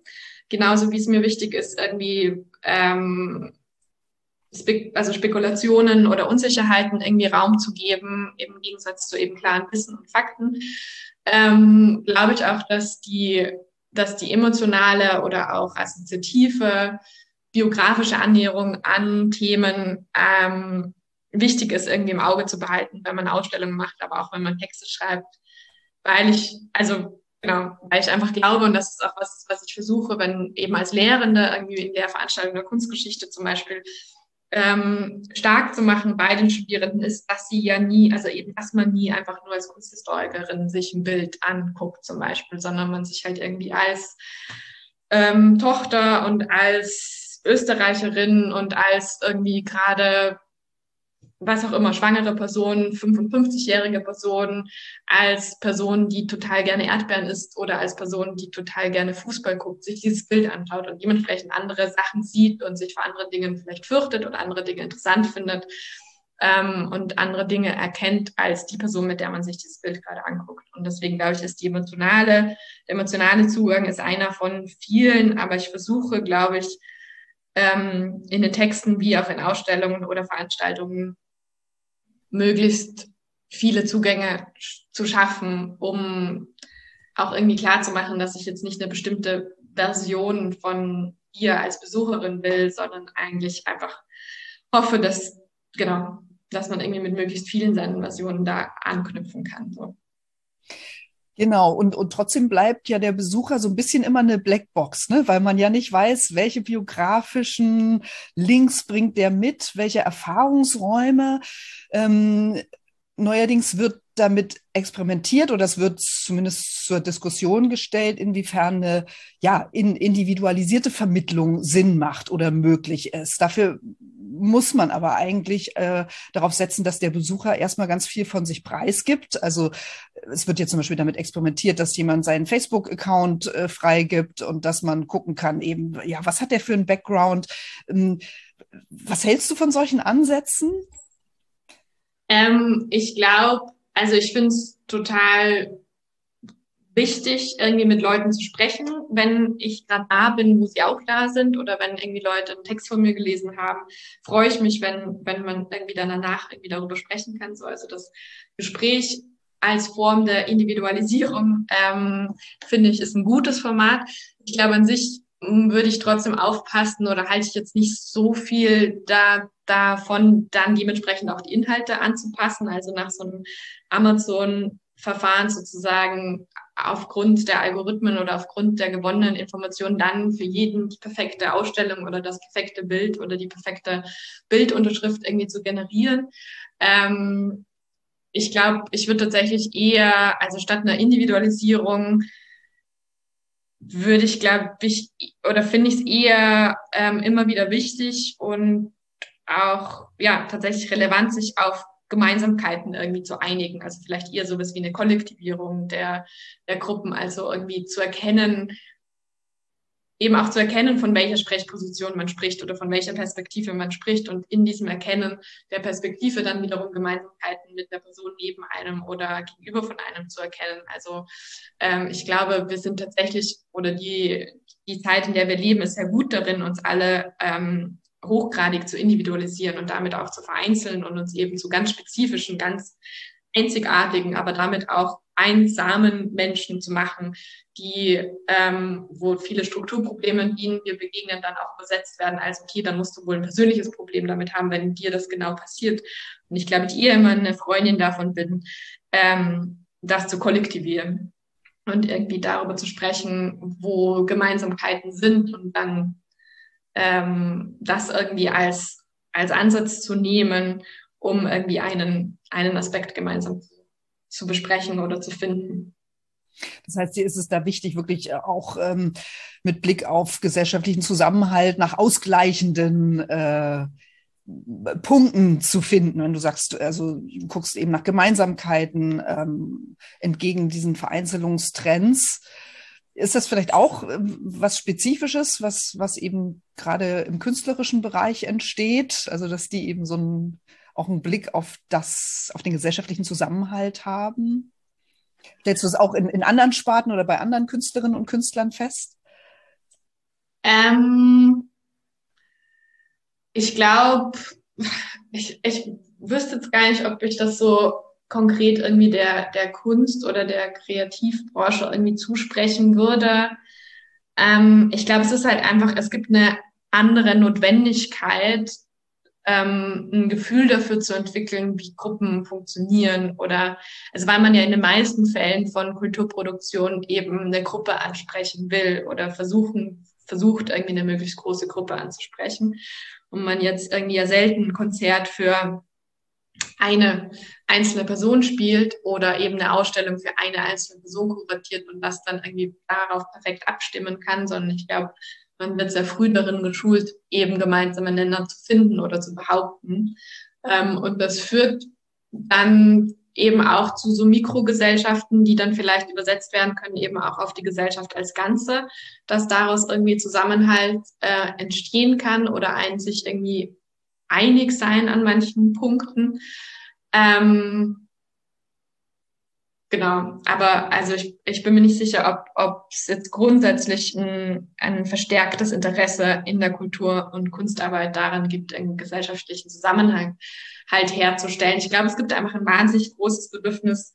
Genauso wie es mir wichtig ist, irgendwie ähm, Spe also Spekulationen oder Unsicherheiten irgendwie Raum zu geben, im Gegensatz zu eben klaren Wissen und Fakten. Ähm, glaube ich auch, dass die dass die emotionale oder auch assoziative biografische Annäherung an Themen ähm, wichtig ist, irgendwie im Auge zu behalten, wenn man Ausstellungen macht, aber auch wenn man Texte schreibt, weil ich, also genau, weil ich einfach glaube, und das ist auch was, was ich versuche, wenn eben als Lehrende irgendwie in der Veranstaltung der Kunstgeschichte zum Beispiel ähm, stark zu machen bei den Studierenden ist, dass sie ja nie, also eben, dass man nie einfach nur als Kunsthistorikerin sich ein Bild anguckt zum Beispiel, sondern man sich halt irgendwie als ähm, Tochter und als Österreicherin und als irgendwie gerade was auch immer, schwangere Person, 55-jährige Person, als Person, die total gerne Erdbeeren isst oder als Person, die total gerne Fußball guckt, sich dieses Bild anschaut und dementsprechend andere Sachen sieht und sich vor anderen Dingen vielleicht fürchtet oder andere Dinge interessant findet ähm, und andere Dinge erkennt als die Person, mit der man sich dieses Bild gerade anguckt. Und deswegen glaube ich, ist die emotionale, der emotionale Zugang ist einer von vielen, aber ich versuche, glaube ich, ähm, in den Texten wie auch in Ausstellungen oder Veranstaltungen möglichst viele Zugänge zu schaffen, um auch irgendwie klar zu machen, dass ich jetzt nicht eine bestimmte Version von ihr als Besucherin will, sondern eigentlich einfach hoffe, dass, genau, dass man irgendwie mit möglichst vielen seinen Versionen da anknüpfen kann. So. Genau, und, und trotzdem bleibt ja der Besucher so ein bisschen immer eine Blackbox, ne? weil man ja nicht weiß, welche biografischen Links bringt der mit, welche Erfahrungsräume. Ähm, neuerdings wird damit experimentiert oder es wird zumindest zur Diskussion gestellt, inwiefern eine ja, in, individualisierte Vermittlung Sinn macht oder möglich ist. Dafür muss man aber eigentlich äh, darauf setzen, dass der Besucher erstmal ganz viel von sich preisgibt. Also es wird jetzt zum Beispiel damit experimentiert, dass jemand seinen Facebook-Account äh, freigibt und dass man gucken kann, eben, ja, was hat der für einen Background? Ähm, was hältst du von solchen Ansätzen? Ähm, ich glaube, also ich finde es total wichtig, irgendwie mit Leuten zu sprechen, wenn ich gerade da bin, wo sie auch da sind oder wenn irgendwie Leute einen Text von mir gelesen haben, freue ich mich, wenn, wenn man irgendwie dann danach irgendwie darüber sprechen kann. So, also das Gespräch als Form der Individualisierung, ähm, finde ich, ist ein gutes Format. Ich glaube, an sich würde ich trotzdem aufpassen oder halte ich jetzt nicht so viel da, davon, dann dementsprechend auch die Inhalte anzupassen. Also nach so einem Amazon-Verfahren sozusagen aufgrund der Algorithmen oder aufgrund der gewonnenen Informationen dann für jeden die perfekte Ausstellung oder das perfekte Bild oder die perfekte Bildunterschrift irgendwie zu generieren. Ähm, ich glaube, ich würde tatsächlich eher, also statt einer Individualisierung, würde ich, glaube ich, oder finde ich es eher ähm, immer wieder wichtig und auch ja tatsächlich relevant, sich auf Gemeinsamkeiten irgendwie zu einigen. Also vielleicht eher sowas wie eine Kollektivierung der, der Gruppen, also irgendwie zu erkennen, eben auch zu erkennen, von welcher Sprechposition man spricht oder von welcher Perspektive man spricht und in diesem Erkennen der Perspektive dann wiederum Gemeinsamkeiten mit der Person neben einem oder gegenüber von einem zu erkennen. Also ähm, ich glaube, wir sind tatsächlich oder die, die Zeit, in der wir leben, ist sehr gut darin, uns alle ähm, hochgradig zu individualisieren und damit auch zu vereinzeln und uns eben zu ganz spezifischen, ganz einzigartigen, aber damit auch einsamen Menschen zu machen, die, ähm, wo viele Strukturprobleme, denen wir begegnen, dann auch übersetzt werden als, okay, dann musst du wohl ein persönliches Problem damit haben, wenn dir das genau passiert. Und ich glaube, ich eher immer eine Freundin davon bin, ähm, das zu kollektivieren und irgendwie darüber zu sprechen, wo Gemeinsamkeiten sind und dann ähm, das irgendwie als, als Ansatz zu nehmen, um irgendwie einen, einen Aspekt gemeinsam zu, zu besprechen oder zu finden. Das heißt, dir ist es da wichtig, wirklich äh, auch ähm, mit Blick auf gesellschaftlichen Zusammenhalt nach ausgleichenden äh, Punkten zu finden, wenn du sagst, also du guckst eben nach Gemeinsamkeiten ähm, entgegen diesen Vereinzelungstrends. Ist das vielleicht auch ähm, was Spezifisches, was, was eben gerade im künstlerischen Bereich entsteht? Also, dass die eben so ein, auch einen Blick auf das, auf den gesellschaftlichen Zusammenhalt haben? Stellst du es auch in, in anderen Sparten oder bei anderen Künstlerinnen und Künstlern fest? Ähm, ich glaube, ich, ich wüsste jetzt gar nicht, ob ich das so konkret irgendwie der, der Kunst oder der Kreativbranche irgendwie zusprechen würde. Ähm, ich glaube, es ist halt einfach, es gibt eine andere Notwendigkeit, ähm, ein Gefühl dafür zu entwickeln, wie Gruppen funktionieren oder also weil man ja in den meisten Fällen von Kulturproduktion eben eine Gruppe ansprechen will oder versuchen versucht irgendwie eine möglichst große Gruppe anzusprechen. Und man jetzt irgendwie ja selten ein Konzert für eine einzelne Person spielt oder eben eine Ausstellung für eine einzelne Person kuratiert und das dann irgendwie darauf perfekt abstimmen kann, sondern ich glaube, man wird sehr früh darin geschult, eben gemeinsame Nenner zu finden oder zu behaupten. Ähm, und das führt dann eben auch zu so Mikrogesellschaften, die dann vielleicht übersetzt werden können, eben auch auf die Gesellschaft als Ganze, dass daraus irgendwie Zusammenhalt äh, entstehen kann oder ein sich irgendwie einig sein an manchen Punkten. Ähm, Genau, aber also ich, ich bin mir nicht sicher, ob, ob es jetzt grundsätzlich ein, ein verstärktes Interesse in der Kultur- und Kunstarbeit daran gibt, einen gesellschaftlichen Zusammenhang halt herzustellen. Ich glaube, es gibt einfach ein wahnsinnig großes Bedürfnis,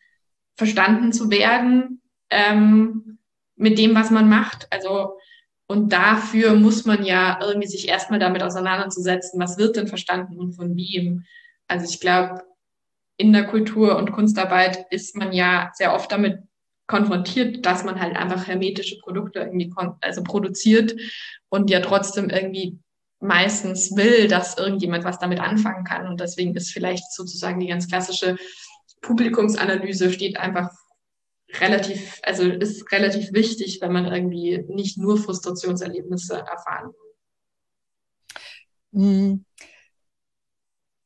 verstanden zu werden ähm, mit dem, was man macht. Also und dafür muss man ja irgendwie sich erstmal damit auseinanderzusetzen, was wird denn verstanden und von wem. Also ich glaube, in der Kultur- und Kunstarbeit ist man ja sehr oft damit konfrontiert, dass man halt einfach hermetische Produkte irgendwie also produziert und ja trotzdem irgendwie meistens will, dass irgendjemand was damit anfangen kann. Und deswegen ist vielleicht sozusagen die ganz klassische Publikumsanalyse steht einfach relativ, also ist relativ wichtig, wenn man irgendwie nicht nur Frustrationserlebnisse erfahren will. Hm.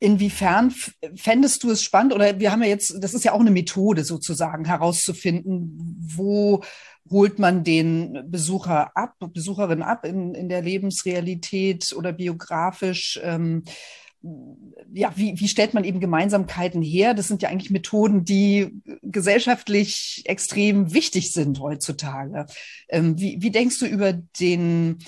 Inwiefern fändest du es spannend oder wir haben ja jetzt, das ist ja auch eine Methode sozusagen herauszufinden, wo holt man den Besucher ab, Besucherin ab in, in der Lebensrealität oder biografisch? Ähm, ja, wie, wie stellt man eben Gemeinsamkeiten her? Das sind ja eigentlich Methoden, die gesellschaftlich extrem wichtig sind heutzutage. Ähm, wie, wie denkst du über den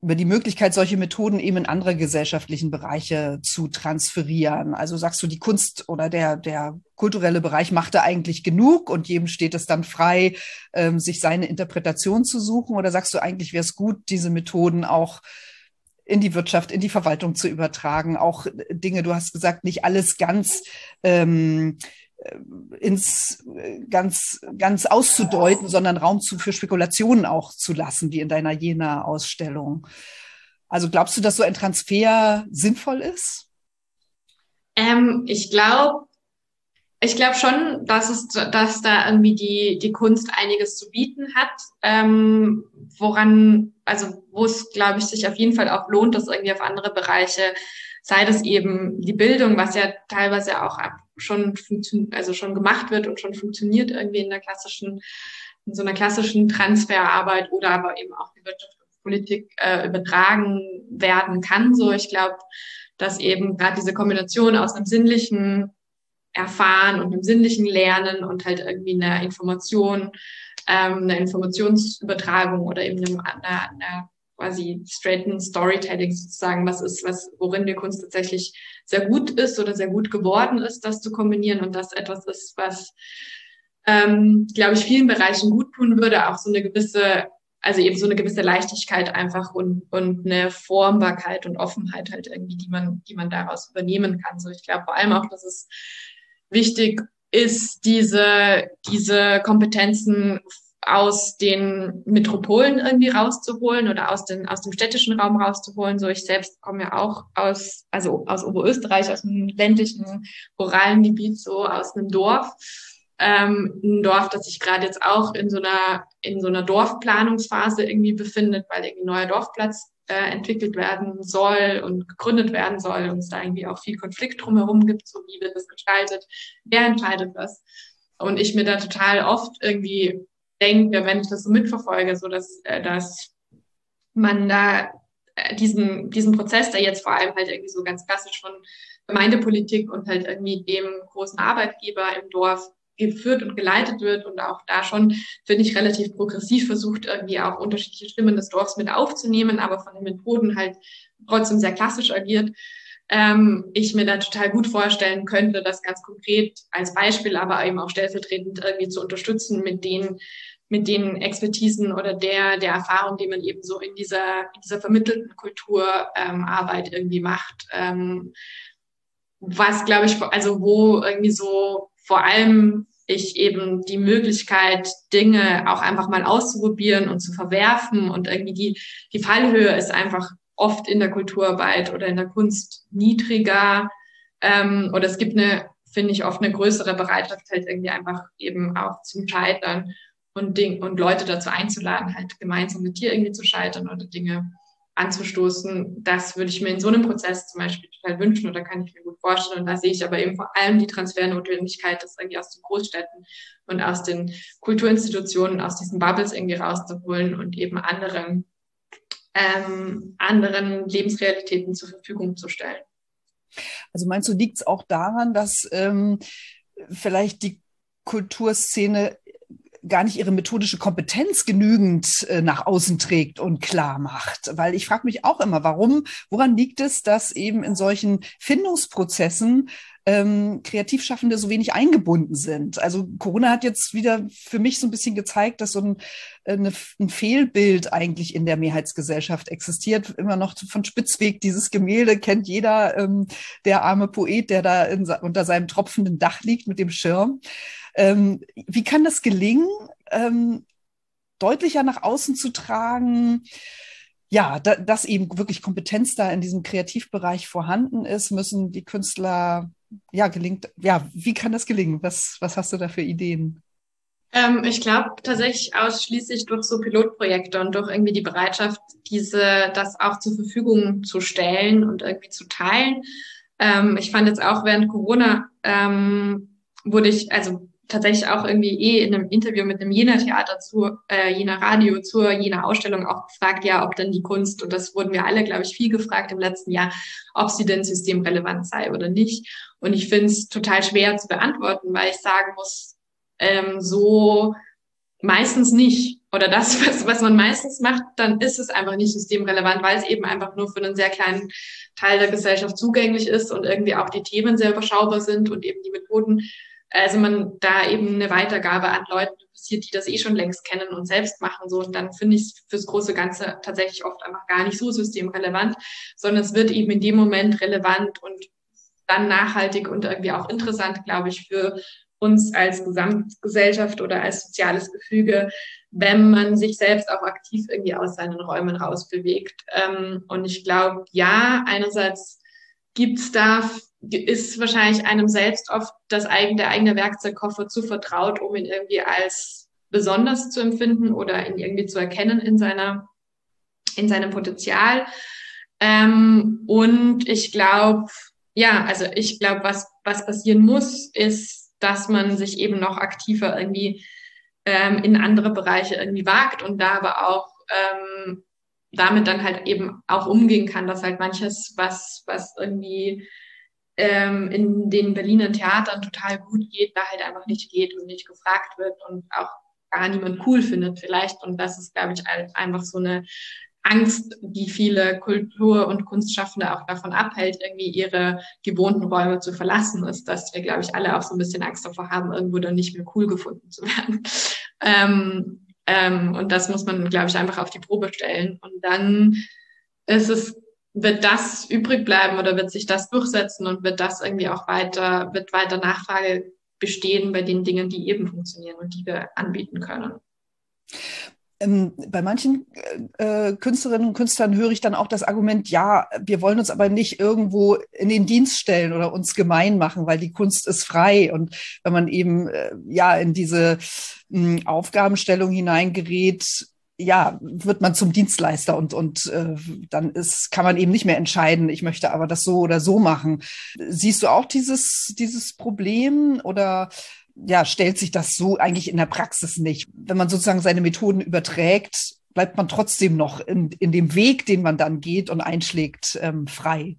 über die Möglichkeit, solche Methoden eben in andere gesellschaftlichen Bereiche zu transferieren. Also sagst du, die Kunst oder der, der kulturelle Bereich macht da eigentlich genug und jedem steht es dann frei, ähm, sich seine Interpretation zu suchen? Oder sagst du, eigentlich wäre es gut, diese Methoden auch in die Wirtschaft, in die Verwaltung zu übertragen? Auch Dinge, du hast gesagt, nicht alles ganz ähm, äh, ins äh, ganz ganz auszudeuten, sondern Raum zu, für Spekulationen auch zu lassen, wie in deiner Jena-Ausstellung. Also glaubst du, dass so ein Transfer sinnvoll ist? Ähm, ich glaube, ich glaube schon, dass es, dass da irgendwie die die Kunst einiges zu bieten hat, ähm, woran, also wo es, glaube ich, sich auf jeden Fall auch lohnt, das irgendwie auf andere Bereiche, sei das eben die Bildung, was ja teilweise auch ab schon also schon gemacht wird und schon funktioniert irgendwie in der klassischen, in so einer klassischen Transferarbeit oder aber eben auch die Wirtschaft und Politik äh, übertragen werden kann. So, ich glaube, dass eben gerade diese Kombination aus einem sinnlichen Erfahren und einem sinnlichen Lernen und halt irgendwie einer Information, ähm, einer Informationsübertragung oder eben einer, einer, einer quasi straighten Storytelling sozusagen, was ist, was, worin die Kunst tatsächlich sehr gut ist oder sehr gut geworden ist, das zu kombinieren und das etwas ist, was, ähm, glaube ich, vielen Bereichen gut tun würde, auch so eine gewisse, also eben so eine gewisse Leichtigkeit einfach und, und eine Formbarkeit und Offenheit halt irgendwie, die man, die man daraus übernehmen kann. So, ich glaube vor allem auch, dass es wichtig ist, diese, diese Kompetenzen aus den Metropolen irgendwie rauszuholen oder aus, den, aus dem städtischen Raum rauszuholen. So ich selbst komme ja auch aus, also aus Oberösterreich, aus einem ländlichen, ruralen Gebiet, so aus einem Dorf. Ähm, ein Dorf, das sich gerade jetzt auch in so einer, in so einer Dorfplanungsphase irgendwie befindet, weil irgendwie ein neuer Dorfplatz äh, entwickelt werden soll und gegründet werden soll und es da irgendwie auch viel Konflikt drumherum gibt, so wie wird das gestaltet, wer entscheidet was. Und ich mir da total oft irgendwie denke, wenn ich das so mitverfolge, so dass, äh, dass man da äh, diesen, diesen Prozess, der jetzt vor allem halt irgendwie so ganz klassisch von Gemeindepolitik und halt irgendwie dem großen Arbeitgeber im Dorf geführt und geleitet wird und auch da schon, finde ich, relativ progressiv versucht, irgendwie auch unterschiedliche Stimmen des Dorfs mit aufzunehmen, aber von den Methoden halt trotzdem sehr klassisch agiert. Ähm, ich mir da total gut vorstellen könnte, das ganz konkret als Beispiel, aber eben auch stellvertretend irgendwie zu unterstützen mit den mit den Expertisen oder der, der Erfahrung, die man eben so in dieser, in dieser vermittelten Kulturarbeit ähm, irgendwie macht. Ähm, was, glaube ich, also wo irgendwie so vor allem ich eben die Möglichkeit, Dinge auch einfach mal auszuprobieren und zu verwerfen und irgendwie die, die Fallhöhe ist einfach oft in der Kulturarbeit oder in der Kunst niedriger ähm, oder es gibt eine, finde ich, oft eine größere Bereitschaft halt irgendwie einfach eben auch zum Scheitern und, Ding, und Leute dazu einzuladen, halt gemeinsam mit dir irgendwie zu scheitern oder Dinge anzustoßen. Das würde ich mir in so einem Prozess zum Beispiel total wünschen oder kann ich mir gut vorstellen. Und da sehe ich aber eben vor allem die Transfernotwendigkeit, das irgendwie aus den Großstädten und aus den Kulturinstitutionen, aus diesen Bubbles irgendwie rauszuholen und eben anderen, ähm, anderen Lebensrealitäten zur Verfügung zu stellen. Also meinst du, liegt es auch daran, dass ähm, vielleicht die Kulturszene gar nicht ihre methodische Kompetenz genügend äh, nach außen trägt und klar macht. Weil ich frage mich auch immer, warum, woran liegt es, dass eben in solchen Findungsprozessen ähm, Kreativschaffende so wenig eingebunden sind. Also Corona hat jetzt wieder für mich so ein bisschen gezeigt, dass so ein, äh, eine, ein Fehlbild eigentlich in der Mehrheitsgesellschaft existiert. Immer noch von Spitzweg, dieses Gemälde kennt jeder, ähm, der arme Poet, der da in, unter seinem tropfenden Dach liegt mit dem Schirm. Ähm, wie kann das gelingen, ähm, deutlicher nach außen zu tragen? Ja, da, dass eben wirklich Kompetenz da in diesem Kreativbereich vorhanden ist, müssen die Künstler, ja, gelingt, ja, wie kann das gelingen? Was, was hast du da für Ideen? Ähm, ich glaube tatsächlich ausschließlich durch so Pilotprojekte und durch irgendwie die Bereitschaft, diese, das auch zur Verfügung zu stellen und irgendwie zu teilen. Ähm, ich fand jetzt auch während Corona ähm, wurde ich, also tatsächlich auch irgendwie eh in einem Interview mit einem Jena Theater zu, äh, Jena Radio zur Jena Ausstellung auch gefragt, ja, ob denn die Kunst, und das wurden wir alle, glaube ich, viel gefragt im letzten Jahr, ob sie denn systemrelevant sei oder nicht. Und ich finde es total schwer zu beantworten, weil ich sagen muss, ähm, so meistens nicht. Oder das, was, was man meistens macht, dann ist es einfach nicht systemrelevant, weil es eben einfach nur für einen sehr kleinen Teil der Gesellschaft zugänglich ist und irgendwie auch die Themen sehr überschaubar sind und eben die Methoden also man da eben eine Weitergabe an Leute passiert, die das eh schon längst kennen und selbst machen. So, und dann finde ich es fürs große Ganze tatsächlich oft einfach gar nicht so systemrelevant, sondern es wird eben in dem Moment relevant und dann nachhaltig und irgendwie auch interessant, glaube ich, für uns als Gesamtgesellschaft oder als soziales Gefüge, wenn man sich selbst auch aktiv irgendwie aus seinen Räumen rausbewegt. Ähm, und ich glaube, ja, einerseits gibt es da ist wahrscheinlich einem selbst oft das eigene, der eigene Werkzeugkoffer zu vertraut, um ihn irgendwie als besonders zu empfinden oder ihn irgendwie zu erkennen in seiner, in seinem Potenzial. Ähm, und ich glaube, ja, also ich glaube, was, was passieren muss, ist, dass man sich eben noch aktiver irgendwie ähm, in andere Bereiche irgendwie wagt und da aber auch ähm, damit dann halt eben auch umgehen kann, dass halt manches, was, was irgendwie ähm, in den Berliner Theatern total gut geht, da halt einfach nicht geht und nicht gefragt wird und auch gar niemand cool findet vielleicht. Und das ist, glaube ich, einfach so eine Angst, die viele Kultur- und Kunstschaffende auch davon abhält, irgendwie ihre gewohnten Räume zu verlassen, ist, dass wir, glaube ich, alle auch so ein bisschen Angst davor haben, irgendwo dann nicht mehr cool gefunden zu werden. Ähm, ähm, und das muss man, glaube ich, einfach auf die Probe stellen. Und dann ist es, wird das übrig bleiben oder wird sich das durchsetzen und wird das irgendwie auch weiter, wird weiter Nachfrage bestehen bei den Dingen, die eben funktionieren und die wir anbieten können. Ähm, bei manchen äh, Künstlerinnen und Künstlern höre ich dann auch das Argument, ja, wir wollen uns aber nicht irgendwo in den Dienst stellen oder uns gemein machen, weil die Kunst ist frei. Und wenn man eben äh, ja in diese mh, Aufgabenstellung hineingerät, ja, wird man zum Dienstleister und, und äh, dann ist, kann man eben nicht mehr entscheiden, ich möchte aber das so oder so machen. Siehst du auch dieses, dieses Problem oder ja, stellt sich das so eigentlich in der Praxis nicht. Wenn man sozusagen seine Methoden überträgt, bleibt man trotzdem noch in, in dem Weg, den man dann geht und einschlägt, ähm, frei.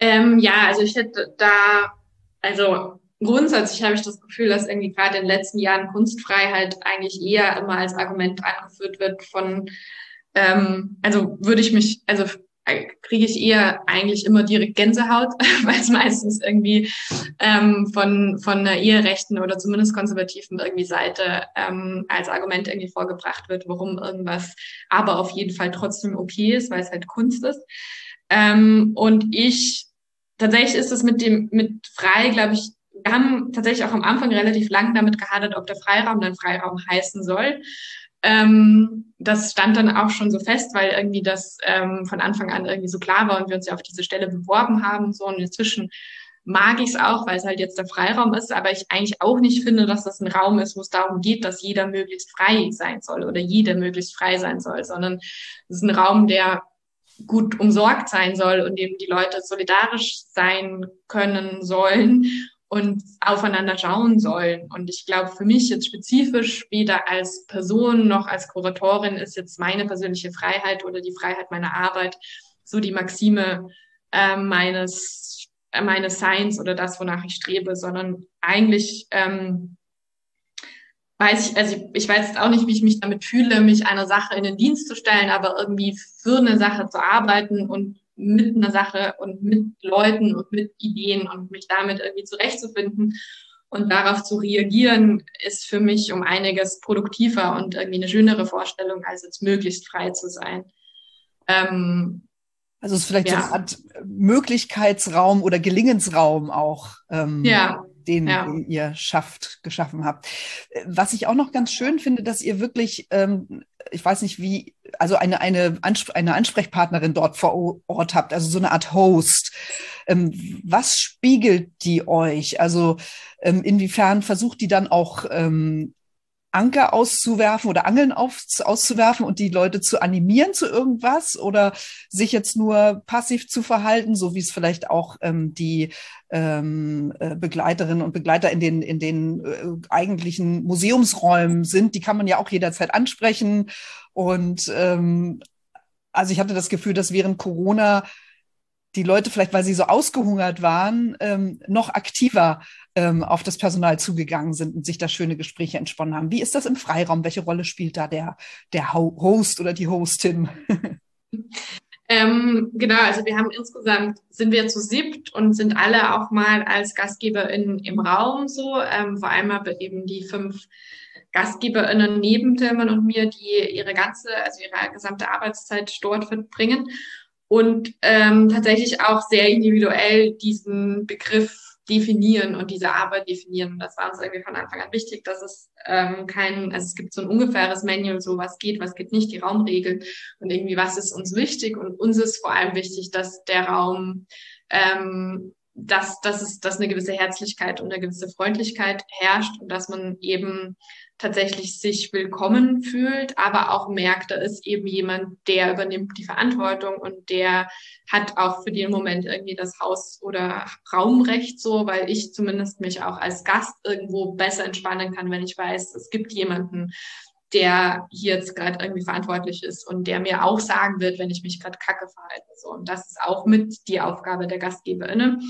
Ähm, ja, also ich hätte da, also grundsätzlich habe ich das Gefühl, dass irgendwie gerade in den letzten Jahren Kunstfreiheit eigentlich eher immer als Argument angeführt wird von, ähm, also würde ich mich, also kriege ich eher eigentlich immer direkt Gänsehaut, weil es meistens irgendwie ähm, von, von einer eherechten oder zumindest konservativen irgendwie Seite ähm, als Argument irgendwie vorgebracht wird, warum irgendwas aber auf jeden Fall trotzdem okay ist, weil es halt Kunst ist. Ähm, und ich, tatsächlich ist es mit dem, mit frei, glaube ich, wir haben tatsächlich auch am Anfang relativ lang damit gehadert, ob der Freiraum dann Freiraum heißen soll. Ähm, das stand dann auch schon so fest, weil irgendwie das ähm, von Anfang an irgendwie so klar war und wir uns ja auf diese Stelle beworben haben. So und inzwischen mag ich es auch, weil es halt jetzt der Freiraum ist, aber ich eigentlich auch nicht finde, dass das ein Raum ist, wo es darum geht, dass jeder möglichst frei sein soll oder jede möglichst frei sein soll, sondern es ist ein Raum, der gut umsorgt sein soll und dem die Leute solidarisch sein können sollen und aufeinander schauen sollen. Und ich glaube, für mich jetzt spezifisch, weder als Person noch als Kuratorin, ist jetzt meine persönliche Freiheit oder die Freiheit meiner Arbeit so die Maxime äh, meines, äh, meines Seins oder das, wonach ich strebe, sondern eigentlich ähm, weiß ich, also ich weiß jetzt auch nicht, wie ich mich damit fühle, mich einer Sache in den Dienst zu stellen, aber irgendwie für eine Sache zu arbeiten und mit einer Sache und mit Leuten und mit Ideen und mich damit irgendwie zurechtzufinden und darauf zu reagieren, ist für mich um einiges produktiver und irgendwie eine schönere Vorstellung, als jetzt möglichst frei zu sein. Ähm, also es ist vielleicht ja. so eine Art Möglichkeitsraum oder Gelingensraum auch. Ähm, ja den, ja. den ihr schafft, geschaffen habt. Was ich auch noch ganz schön finde, dass ihr wirklich, ähm, ich weiß nicht wie, also eine, eine, Ansp eine Ansprechpartnerin dort vor Ort habt, also so eine Art Host. Ähm, was spiegelt die euch? Also ähm, inwiefern versucht die dann auch ähm, Anker auszuwerfen oder Angeln auf, auszuwerfen und die Leute zu animieren zu irgendwas oder sich jetzt nur passiv zu verhalten, so wie es vielleicht auch ähm, die ähm, äh, Begleiterinnen und Begleiter in den, in den äh, eigentlichen Museumsräumen sind. Die kann man ja auch jederzeit ansprechen. Und ähm, also ich hatte das Gefühl, dass während Corona die Leute vielleicht, weil sie so ausgehungert waren, ähm, noch aktiver ähm, auf das Personal zugegangen sind und sich da schöne Gespräche entsponnen haben. Wie ist das im Freiraum? Welche Rolle spielt da der, der Host oder die Hostin? Ähm, genau, also wir haben insgesamt, sind wir zu siebt und sind alle auch mal als GastgeberInnen im Raum so, ähm, vor allem aber eben die fünf GastgeberInnen neben Tilman und mir, die ihre ganze, also ihre gesamte Arbeitszeit dort verbringen und ähm, tatsächlich auch sehr individuell diesen Begriff definieren und diese Arbeit definieren. Das war uns irgendwie von Anfang an wichtig, dass es ähm, kein, also es gibt so ein ungefähres Manual, so was geht, was geht nicht, die Raumregeln und irgendwie was ist uns wichtig und uns ist vor allem wichtig, dass der Raum ähm, dass, dass, es, dass eine gewisse Herzlichkeit und eine gewisse Freundlichkeit herrscht und dass man eben tatsächlich sich willkommen fühlt, aber auch merkt, da ist eben jemand, der übernimmt die Verantwortung und der hat auch für den Moment irgendwie das Haus- oder Raumrecht so, weil ich zumindest mich auch als Gast irgendwo besser entspannen kann, wenn ich weiß, es gibt jemanden, der hier jetzt gerade irgendwie verantwortlich ist und der mir auch sagen wird, wenn ich mich gerade kacke verhalte. So. Und das ist auch mit die Aufgabe der GastgeberInnen.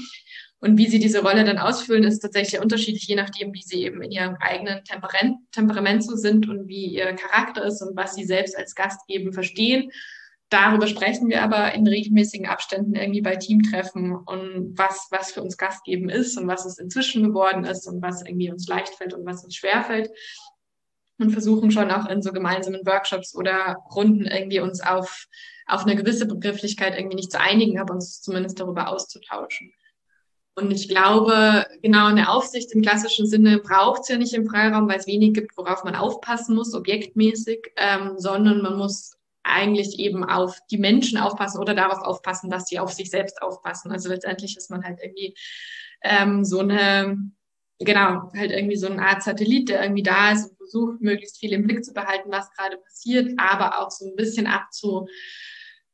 Und wie sie diese Rolle dann ausfüllen, ist tatsächlich unterschiedlich, je nachdem, wie sie eben in ihrem eigenen Temperament, Temperament so sind und wie ihr Charakter ist und was sie selbst als Gast eben verstehen. darüber sprechen wir aber in regelmäßigen Abständen irgendwie bei Teamtreffen und was, was für uns Gastgeben ist und was es inzwischen geworden ist und was irgendwie uns leicht fällt und was uns schwer fällt. Und versuchen schon auch in so gemeinsamen Workshops oder Runden irgendwie uns auf, auf eine gewisse Begrifflichkeit irgendwie nicht zu einigen, aber uns zumindest darüber auszutauschen. Und ich glaube, genau eine Aufsicht im klassischen Sinne braucht es ja nicht im Freiraum, weil es wenig gibt, worauf man aufpassen muss, objektmäßig, ähm, sondern man muss eigentlich eben auf die Menschen aufpassen oder darauf aufpassen, dass sie auf sich selbst aufpassen. Also letztendlich ist man halt irgendwie ähm, so eine, genau, halt irgendwie so eine Art Satellit, der irgendwie da ist und versucht, möglichst viel im Blick zu behalten, was gerade passiert, aber auch so ein bisschen abzu,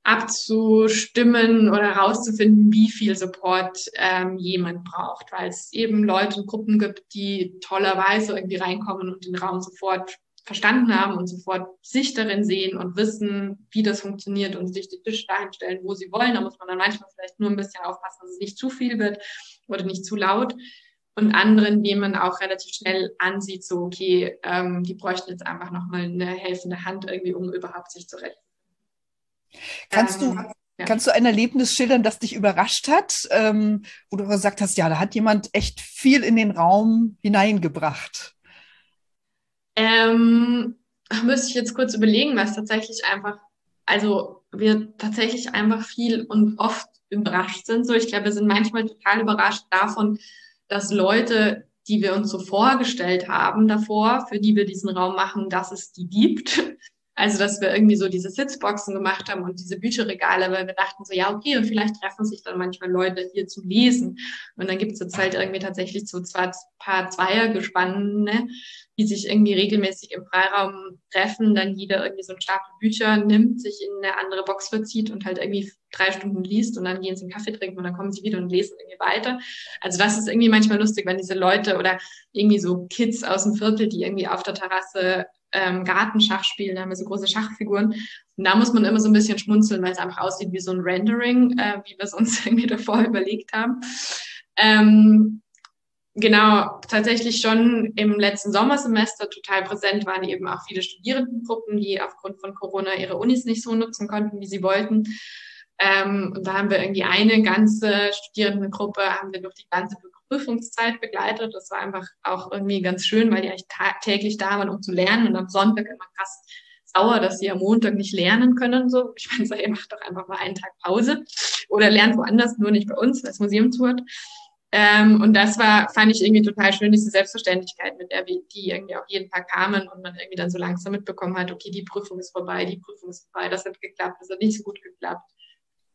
abzustimmen oder herauszufinden, wie viel Support ähm, jemand braucht, weil es eben Leute und Gruppen gibt, die tollerweise irgendwie reinkommen und den Raum sofort verstanden haben und sofort sich darin sehen und wissen, wie das funktioniert und sich die Tische dahin stellen, wo sie wollen. Da muss man dann manchmal vielleicht nur ein bisschen aufpassen, dass es nicht zu viel wird oder nicht zu laut. Und anderen, die man auch relativ schnell ansieht, so, okay, ähm, die bräuchten jetzt einfach nochmal eine helfende Hand irgendwie, um überhaupt sich zurecht. Kannst ähm, du, ja. Kannst du ein Erlebnis schildern, das dich überrascht hat, ähm, wo du gesagt hast, ja, da hat jemand echt viel in den Raum hineingebracht? Ähm, müsste ich jetzt kurz überlegen, was tatsächlich einfach, also wir tatsächlich einfach viel und oft überrascht sind. So, ich glaube, wir sind manchmal total überrascht davon, dass Leute, die wir uns so vorgestellt haben davor, für die wir diesen Raum machen, dass es die gibt. Also, dass wir irgendwie so diese Sitzboxen gemacht haben und diese Bücherregale, weil wir dachten so, ja, okay, und vielleicht treffen sich dann manchmal Leute hier zum Lesen. Und dann gibt es jetzt halt irgendwie tatsächlich so zwei paar Zweiergespanne, die sich irgendwie regelmäßig im Freiraum treffen, dann jeder irgendwie so einen Stapel Bücher nimmt, sich in eine andere Box verzieht und halt irgendwie drei Stunden liest und dann gehen sie einen Kaffee trinken und dann kommen sie wieder und lesen irgendwie weiter. Also das ist irgendwie manchmal lustig, wenn diese Leute oder irgendwie so Kids aus dem Viertel, die irgendwie auf der Terrasse ähm, Gartenschach spielen, da haben wir so große Schachfiguren. Und da muss man immer so ein bisschen schmunzeln, weil es einfach aussieht wie so ein Rendering, äh, wie wir es uns irgendwie davor überlegt haben. Ähm, Genau, tatsächlich schon im letzten Sommersemester total präsent waren eben auch viele Studierendengruppen, die aufgrund von Corona ihre Unis nicht so nutzen konnten, wie sie wollten. Ähm, und da haben wir irgendwie eine ganze Studierendengruppe, haben wir durch die ganze Prüfungszeit begleitet. Das war einfach auch irgendwie ganz schön, weil die eigentlich täglich da waren, um zu lernen und am Sonntag immer krass sauer, dass sie am Montag nicht lernen können. So, ich meine, so, ihr macht doch einfach mal einen Tag Pause oder lernt woanders, nur nicht bei uns, weil das Museum zu hat. Ähm, und das war, fand ich irgendwie total schön, diese Selbstverständlichkeit, mit der wir, die irgendwie auch jeden Tag kamen und man irgendwie dann so langsam mitbekommen hat, okay, die Prüfung ist vorbei, die Prüfung ist vorbei, das hat geklappt, das hat nicht so gut geklappt.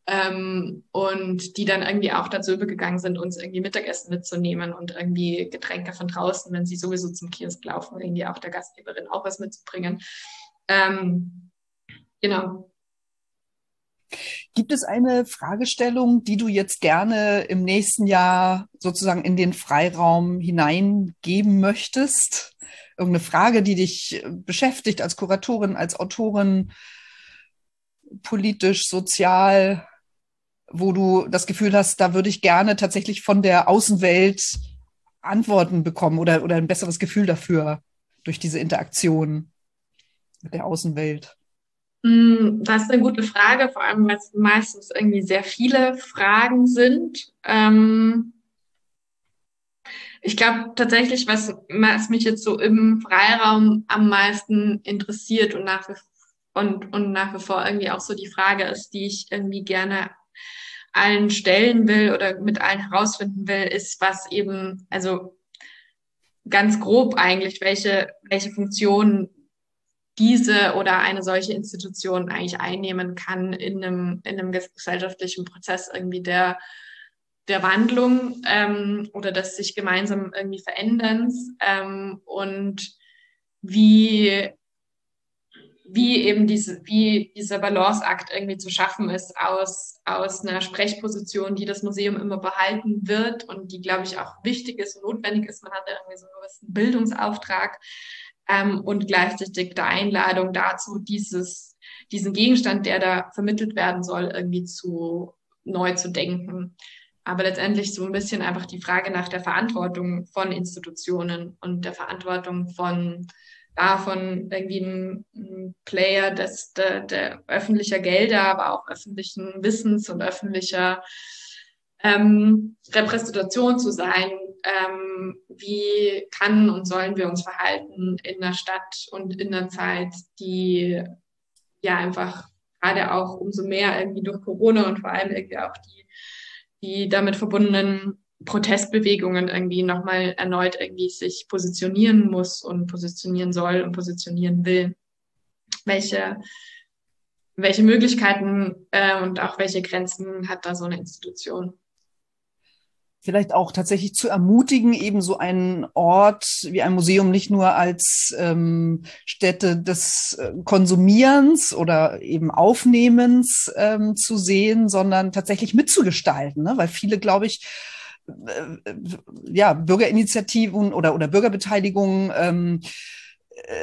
Ähm, und die dann irgendwie auch dazu übergegangen sind, uns irgendwie Mittagessen mitzunehmen und irgendwie Getränke von draußen, wenn sie sowieso zum Kiosk laufen, irgendwie auch der Gastgeberin auch was mitzubringen. Ähm, genau. Gibt es eine Fragestellung, die du jetzt gerne im nächsten Jahr sozusagen in den Freiraum hineingeben möchtest? Irgendeine Frage, die dich beschäftigt als Kuratorin, als Autorin, politisch, sozial, wo du das Gefühl hast, da würde ich gerne tatsächlich von der Außenwelt Antworten bekommen oder, oder ein besseres Gefühl dafür durch diese Interaktion mit der Außenwelt? Hm, das ist eine gute Frage, vor allem weil es meistens irgendwie sehr viele Fragen sind. Ähm ich glaube tatsächlich, was, was mich jetzt so im Freiraum am meisten interessiert und nach, und, und nach wie vor irgendwie auch so die Frage ist, die ich irgendwie gerne allen stellen will oder mit allen herausfinden will, ist, was eben, also ganz grob eigentlich, welche, welche Funktionen diese oder eine solche Institution eigentlich einnehmen kann in einem, in einem gesellschaftlichen Prozess irgendwie der, der Wandlung ähm, oder des sich gemeinsam irgendwie Veränderns ähm, und wie, wie eben diese, wie dieser Balanceakt irgendwie zu schaffen ist aus, aus einer Sprechposition, die das Museum immer behalten wird und die, glaube ich, auch wichtig ist und notwendig ist. Man hat irgendwie so einen gewissen Bildungsauftrag, ähm, und gleichzeitig der Einladung dazu, dieses, diesen Gegenstand, der da vermittelt werden soll, irgendwie zu neu zu denken. Aber letztendlich so ein bisschen einfach die Frage nach der Verantwortung von Institutionen und der Verantwortung von davon irgendwie ein, ein Player des, der, der öffentlicher Gelder, aber auch öffentlichen Wissens und öffentlicher ähm, Repräsentation zu sein. Ähm, wie kann und sollen wir uns verhalten in einer Stadt und in einer Zeit, die ja einfach gerade auch umso mehr irgendwie durch Corona und vor allem irgendwie auch die, die damit verbundenen Protestbewegungen irgendwie nochmal erneut irgendwie sich positionieren muss und positionieren soll und positionieren will. Welche, welche Möglichkeiten äh, und auch welche Grenzen hat da so eine Institution? vielleicht auch tatsächlich zu ermutigen, eben so einen Ort wie ein Museum nicht nur als ähm, Stätte des äh, Konsumierens oder eben Aufnehmens ähm, zu sehen, sondern tatsächlich mitzugestalten, ne? weil viele, glaube ich, ja, Bürgerinitiativen oder, oder Bürgerbeteiligungen ähm,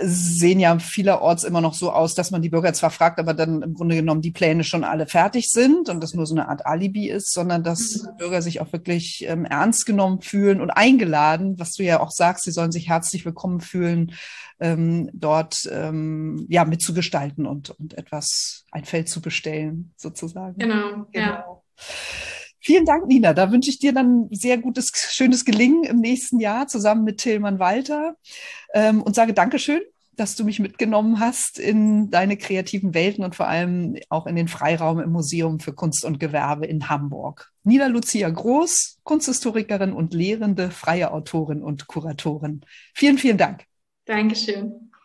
sehen ja vielerorts immer noch so aus, dass man die Bürger zwar fragt, aber dann im Grunde genommen die Pläne schon alle fertig sind und das nur so eine Art Alibi ist, sondern dass mhm. Bürger sich auch wirklich ähm, ernst genommen fühlen und eingeladen, was du ja auch sagst, sie sollen sich herzlich willkommen fühlen, ähm, dort ähm, ja mitzugestalten und, und etwas, ein Feld zu bestellen, sozusagen. Genau, genau. ja. Vielen Dank, Nina. Da wünsche ich dir dann sehr gutes, schönes Gelingen im nächsten Jahr zusammen mit Tillmann Walter ähm, und sage Dankeschön, dass du mich mitgenommen hast in deine kreativen Welten und vor allem auch in den Freiraum im Museum für Kunst und Gewerbe in Hamburg. Nina Lucia Groß, Kunsthistorikerin und lehrende freie Autorin und Kuratorin. Vielen, vielen Dank. Dankeschön.